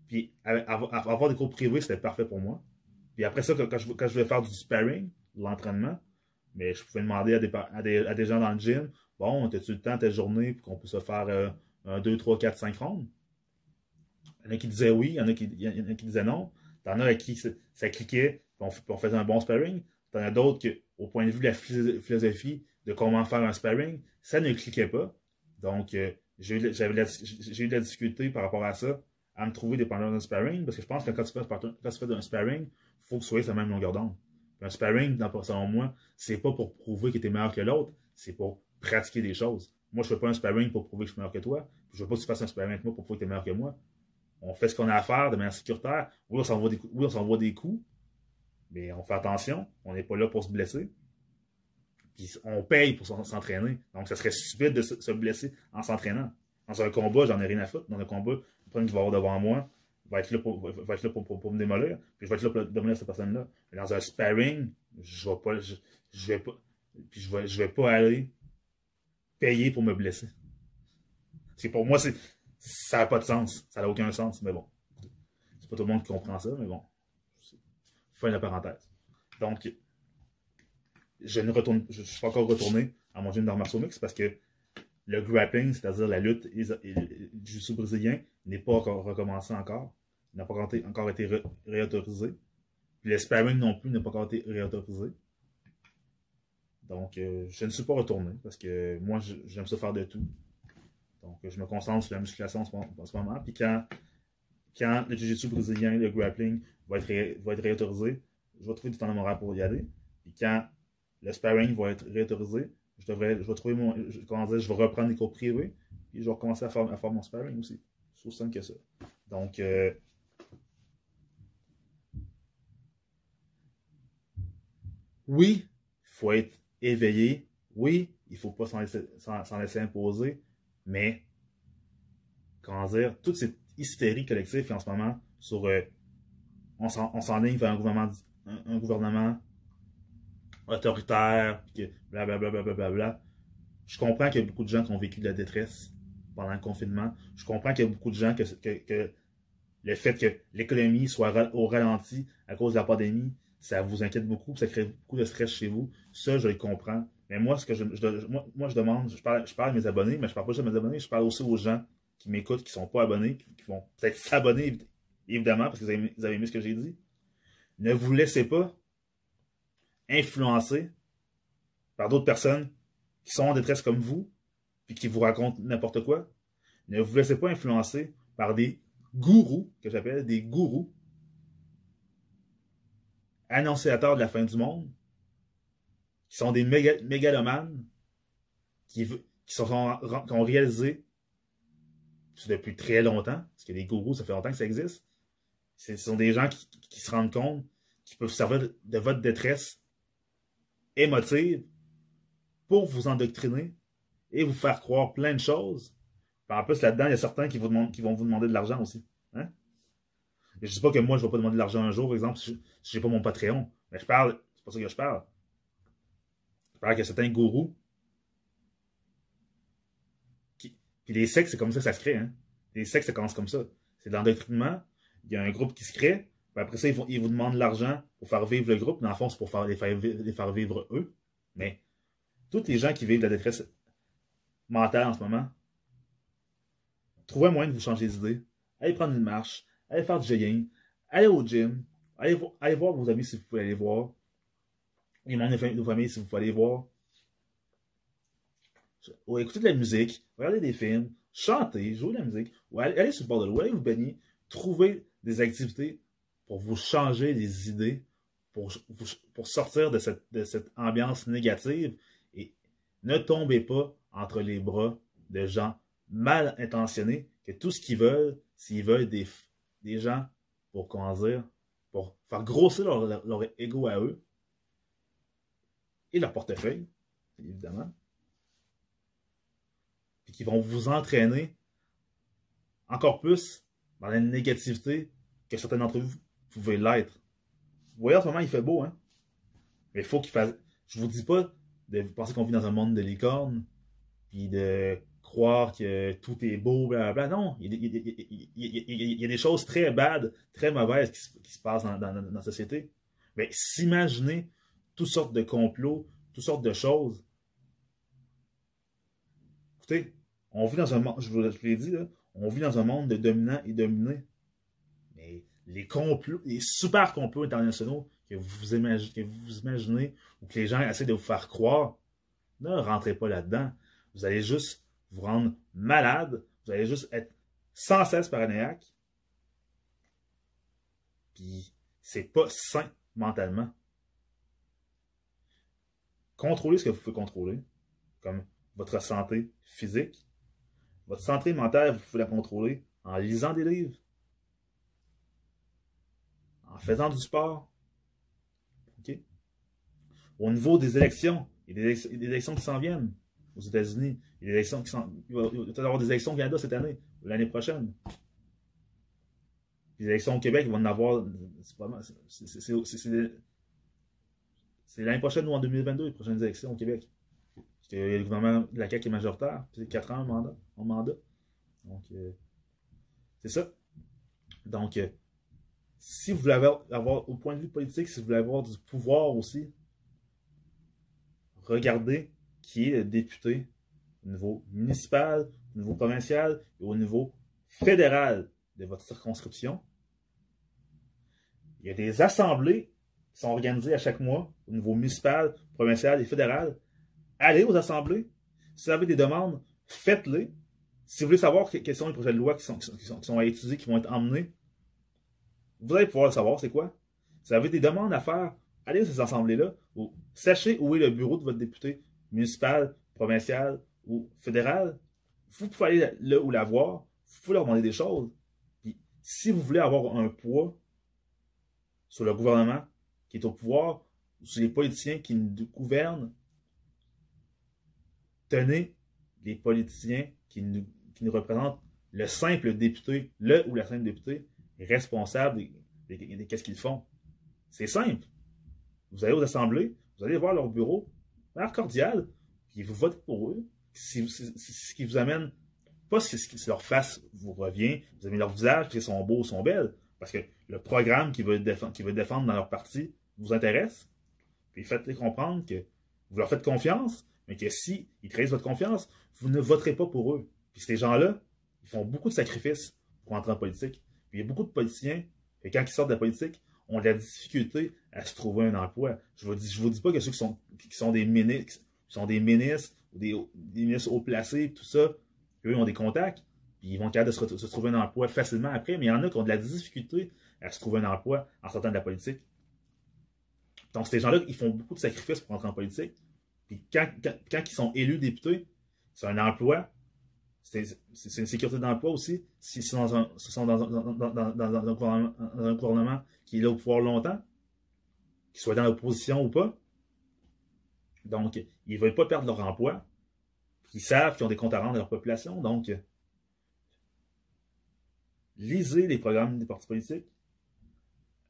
Puis avoir des cours privés, c'était parfait pour moi. Puis après ça, quand je, quand voulais faire du sparring, l'entraînement, mais je pouvais demander à des, gens dans le gym, bon, as-tu le temps, telle journée, pour qu'on puisse se faire euh, un 2, 3, 4, 5 rondes? Il y en a qui disaient oui, il y en a qui, il y en a qui disaient non. Qui ça cliquait, puis on, on faisait un bon sparring. T'en as d'autres qui, au point de vue de la philosophie de comment faire un sparring, ça ne cliquait pas. Donc, euh, j'ai eu, de la difficulté par rapport à ça, à me trouver partenaires de sparring, parce que je pense que quand tu fais, quand tu fais un sparring, il faut que tu sois sur la même longueur d'onde. Un sparring, selon moi, c'est pas pour prouver que tu es meilleur que l'autre, c'est pour pratiquer des choses. Moi, je fais pas un sparring pour prouver que je suis meilleur que toi. Je veux pas que tu fasses un sparring avec moi pour prouver que tu es meilleur que moi. On fait ce qu'on a à faire de manière sécuritaire. Oui, on s'envoie des, des coups, mais on fait attention, on n'est pas là pour se blesser. Puis on paye pour s'entraîner. Donc, ça serait stupide de se blesser en s'entraînant. Dans un combat, j'en ai rien à foutre. Dans un combat, le premier qui va avoir devant moi va être là pour, me démolir. Puis je vais être là pour démolir cette personne-là. Dans un sparring, je vais pas, vais pas, puis je vais, vais pas aller payer pour me blesser. Pour moi, ça n'a pas de sens. Ça n'a aucun sens. Mais bon. C'est pas tout le monde qui comprend ça, mais bon. Fin la parenthèse. Donc, je ne retourne, je suis pas encore retourné à mon gym d'arts martiaux mix parce que le grappling, c'est-à-dire la lutte du jiu brésilien, n'est pas encore recommencé encore. Il n'a pas encore été, réautorisé. Puis le sparring non plus n'a pas encore été réautorisé. Donc, euh, je ne suis pas retourné parce que moi, j'aime ça faire de tout. Donc, je me concentre sur la musculation. En ce moment. Puis quand, quand le jiu-jitsu brésilien, le grappling va être, réautorisé, je vais trouver du temps de moral pour y aller. Puis quand le sparring va être réautorisé, je devrais, je vais trouver mon, je, je vais reprendre des cours privés, et je vais recommencer à faire, à faire mon sparring aussi. C'est aussi simple que ça. Donc, euh, oui, il faut être éveillé. Oui, il ne faut pas s'en laisser, laisser, imposer, mais, comment dire, toute cette hystérie collective en ce moment sur, euh, on s'enligne vers un gouvernement, un, gouvernement autoritaire, puis que blablabla. Bla, bla, bla, bla, Je comprends qu'il y a beaucoup de gens qui ont vécu de la détresse pendant le confinement. Je comprends qu'il y a beaucoup de gens que, le fait que l'économie soit au ralenti à cause de la pandémie, ça vous inquiète beaucoup, ça crée beaucoup de stress chez vous. Ça, je le comprends. Mais moi, ce que je, moi, je demande, je parle, je parle à mes abonnés, mais je parle pas juste à mes abonnés, je parle aussi aux gens qui m'écoutent, qui sont pas abonnés, qui vont peut-être (laughs) s'abonner, évidemment, parce que vous avez, aimé ce que j'ai dit. Ne vous laissez pas influencer par d'autres personnes qui sont en détresse comme vous, puis qui vous racontent n'importe quoi. Ne vous laissez pas influencer par des gourous, que j'appelle des gourous, annonciateurs de la fin du monde, qui sont des mégalomanes, qui, qui ont réalisé depuis très longtemps, parce que les gourous, ça fait longtemps que ça existe. Ce sont des gens qui, qui se rendent compte qui peuvent servir de votre détresse émotive pour vous endoctriner et vous faire croire plein de choses. en plus, là-dedans, il y a certains qui, vous qui vont vous demander de l'argent aussi. Hein? je ne dis pas que moi, je ne vais pas demander de l'argent un jour, par exemple, si je n'ai pas mon Patreon. Mais je parle, c'est pas ça que je parle. Je parle a certains gourous. Qui, puis les sectes, c'est comme ça ça se crée. Hein? Les sectes, ça commence comme ça. C'est de l'endoctrinement. Il y a un groupe qui se crée. après ça, ils, vous demandent de l'argent pour faire vivre le groupe. Dans le fond, c'est pour faire, les, faire, les faire vivre eux. Mais tous les gens qui vivent la détresse mentale en ce moment, trouvez un moyen de vous changer d'idée. Allez prendre une marche, allez faire du jogging, allez au gym, allez, voir vos amis si vous pouvez aller voir, les membres de vos familles si vous pouvez aller voir. Ou écouter de la musique, regarder des films, chanter, jouer de la musique, ou aller, sur le bord de l'eau, allez vous baigner, trouver des activités pour vous changer les idées, pour, pour sortir de cette, de cette ambiance négative et ne tombez pas entre les bras de gens mal intentionnés que tout ce qu'ils veulent, s'ils veulent des, des gens pour comment dire, pour faire grossir leur, leur, ego à eux et leur portefeuille, évidemment, puis qui vont vous entraîner encore plus dans la négativité que certains d'entre vous pouvez l'être. Vous voyez, en ce moment, il fait beau, hein? Mais il faut qu'il fasse. Je vous dis pas de penser qu'on vit dans un monde de licorne, puis de croire que tout est beau, blablabla. Non, il, y a des choses très bad, très mauvaises qui se, passent dans, la société. Mais s'imaginer toutes sortes de complots, toutes sortes de choses. Écoutez, on vit dans un monde, je vous l'ai dit, on vit dans un monde de dominants et dominés. Mais les super complots internationaux que vous, imaginez, que vous imaginez ou que les gens essaient de vous faire croire, ne rentrez pas là-dedans. Vous allez juste vous rendre malade, vous allez juste être sans cesse paranoïaque. Puis c'est pas sain mentalement. Contrôlez ce que vous pouvez contrôler, comme votre santé physique. Votre santé mentale, vous pouvez la contrôler en lisant des livres, en faisant du sport. Au niveau des élections, il y a des élections qui s'en viennent aux États-Unis. Il y a des élections qui sont. Il va y avoir des élections au Canada cette année, l'année prochaine. Les élections au Québec, ils vont en avoir. C'est l'année prochaine ou en 2022, les prochaines élections au Québec. Le gouvernement de la CAQ est majoritaire, c'est 4 ans en mandat. Mandat. Donc, euh, c'est ça. Donc, euh, si vous voulez avoir, avoir, au point de vue politique, si vous voulez avoir du pouvoir aussi, regardez qui est le député au niveau municipal, au niveau provincial et au niveau fédéral de votre circonscription. Il y a des assemblées qui sont organisées à chaque mois au niveau municipal, provincial et fédéral. Allez aux assemblées. Si vous avez des demandes, faites-les. Si vous voulez savoir quels sont les projets de loi qui sont, qui sont, qui sont à étudier, qui vont être emmenés, vous allez pouvoir le savoir, c'est quoi? Si vous avez des demandes à faire, allez à ces assemblées-là, sachez où est le bureau de votre député municipal, provincial ou fédéral, vous pouvez aller là où la voir, vous pouvez leur demander des choses. Puis, si vous voulez avoir un poids sur le gouvernement qui est au pouvoir, ou sur les politiciens qui nous gouvernent, tenez les politiciens qui nous, qui nous représentent, le simple député, le ou la simple députée, responsable de, qu'est-ce qu'ils font? C'est simple. Vous allez aux assemblées, vous allez voir leur bureau, l'air cordial, puis vous votez pour eux. C'est ce qui vous amène, pas si, leur face vous revient, vous avez leur visage, puis ils sont beaux, sont belles, parce que le programme qu'ils veulent qu défendre dans leur parti vous intéresse, puis faites-les comprendre que vous leur faites confiance, mais que si ils trahissent votre confiance, vous ne voterez pas pour eux. Puis ces gens-là, ils font beaucoup de sacrifices pour entrer en politique. Puis il y a beaucoup de politiciens, et quand ils sortent de la politique, ont de la difficulté à se trouver un emploi. Je ne vous, dis pas que ceux qui sont, qui sont des ministres, sont des ministres, des, ministres haut placés, tout ça, eux ont des contacts, puis ils vont être de se, trouver un emploi facilement après, mais il y en a qui ont de la difficulté à se trouver un emploi en sortant de la politique. Donc, ces gens-là, ils font beaucoup de sacrifices pour entrer en politique. Quand ils sont élus députés, c'est un emploi c'est une sécurité d'emploi aussi. S'ils sont dans un, sont dans, un, gouvernement, qui est là au pouvoir longtemps, qu'ils soient dans l'opposition ou pas. Donc, ils ne veulent pas perdre leur emploi. Ils savent qu'ils ont des comptes à rendre à leur population. Donc, lisez les programmes des partis politiques.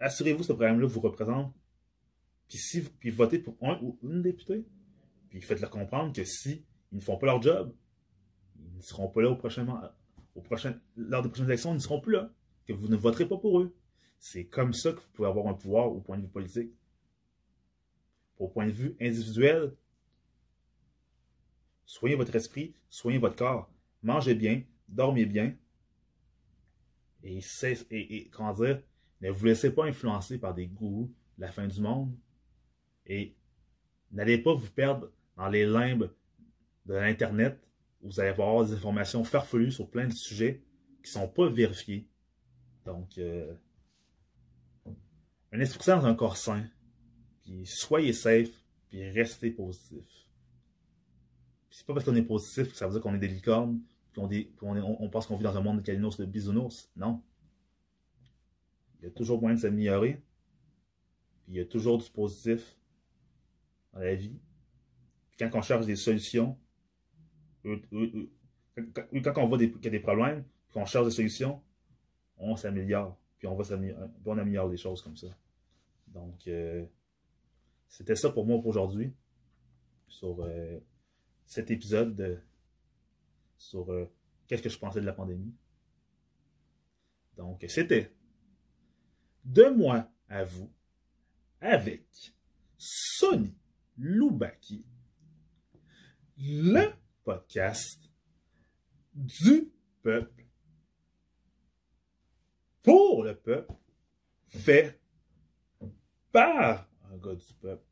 Assurez-vous que ce programme-là vous représente. Puis, si, puis votez pour un ou une députée. Puis faites-leur comprendre que si ils ne font pas leur job, ils ne seront pas là au prochain, au prochain, lors des prochaines élections, ils ne seront plus là. Que vous ne voterez pas pour eux. C'est comme ça que vous pouvez avoir un pouvoir au point de vue politique. Au point de vue individuel, soignez votre esprit, soignez votre corps, mangez bien, dormez bien. Et, et, comment dire, ne vous laissez pas influencer par des de la fin du monde. Et n'allez pas vous perdre dans les limbes de l'Internet vous allez avoir des informations farfelues sur plein de sujets qui ne sont pas vérifiés. Donc, euh, un esprit dans un corps sain, puis soyez safe, puis restez positif. C'est pas parce qu'on est positif que ça veut dire qu'on est des licornes, qu'on on, pense qu'on vit dans un monde de calinos, de bisounours. Non. Il y a toujours moyen de s'améliorer. Puis il y a toujours du positif dans la vie. Quand on cherche des solutions, quand on voit qu'il y a des problèmes, qu'on cherche des solutions, on s'améliore. Puis on va améliore les choses comme ça. Donc, euh, c'était ça pour moi pour aujourd'hui. Sur euh, cet épisode de, sur euh, qu'est-ce que je pensais de la pandémie. Donc, c'était de moi à vous avec Sony Loubaki, le podcast du peuple pour le peuple fait par un gars du peuple.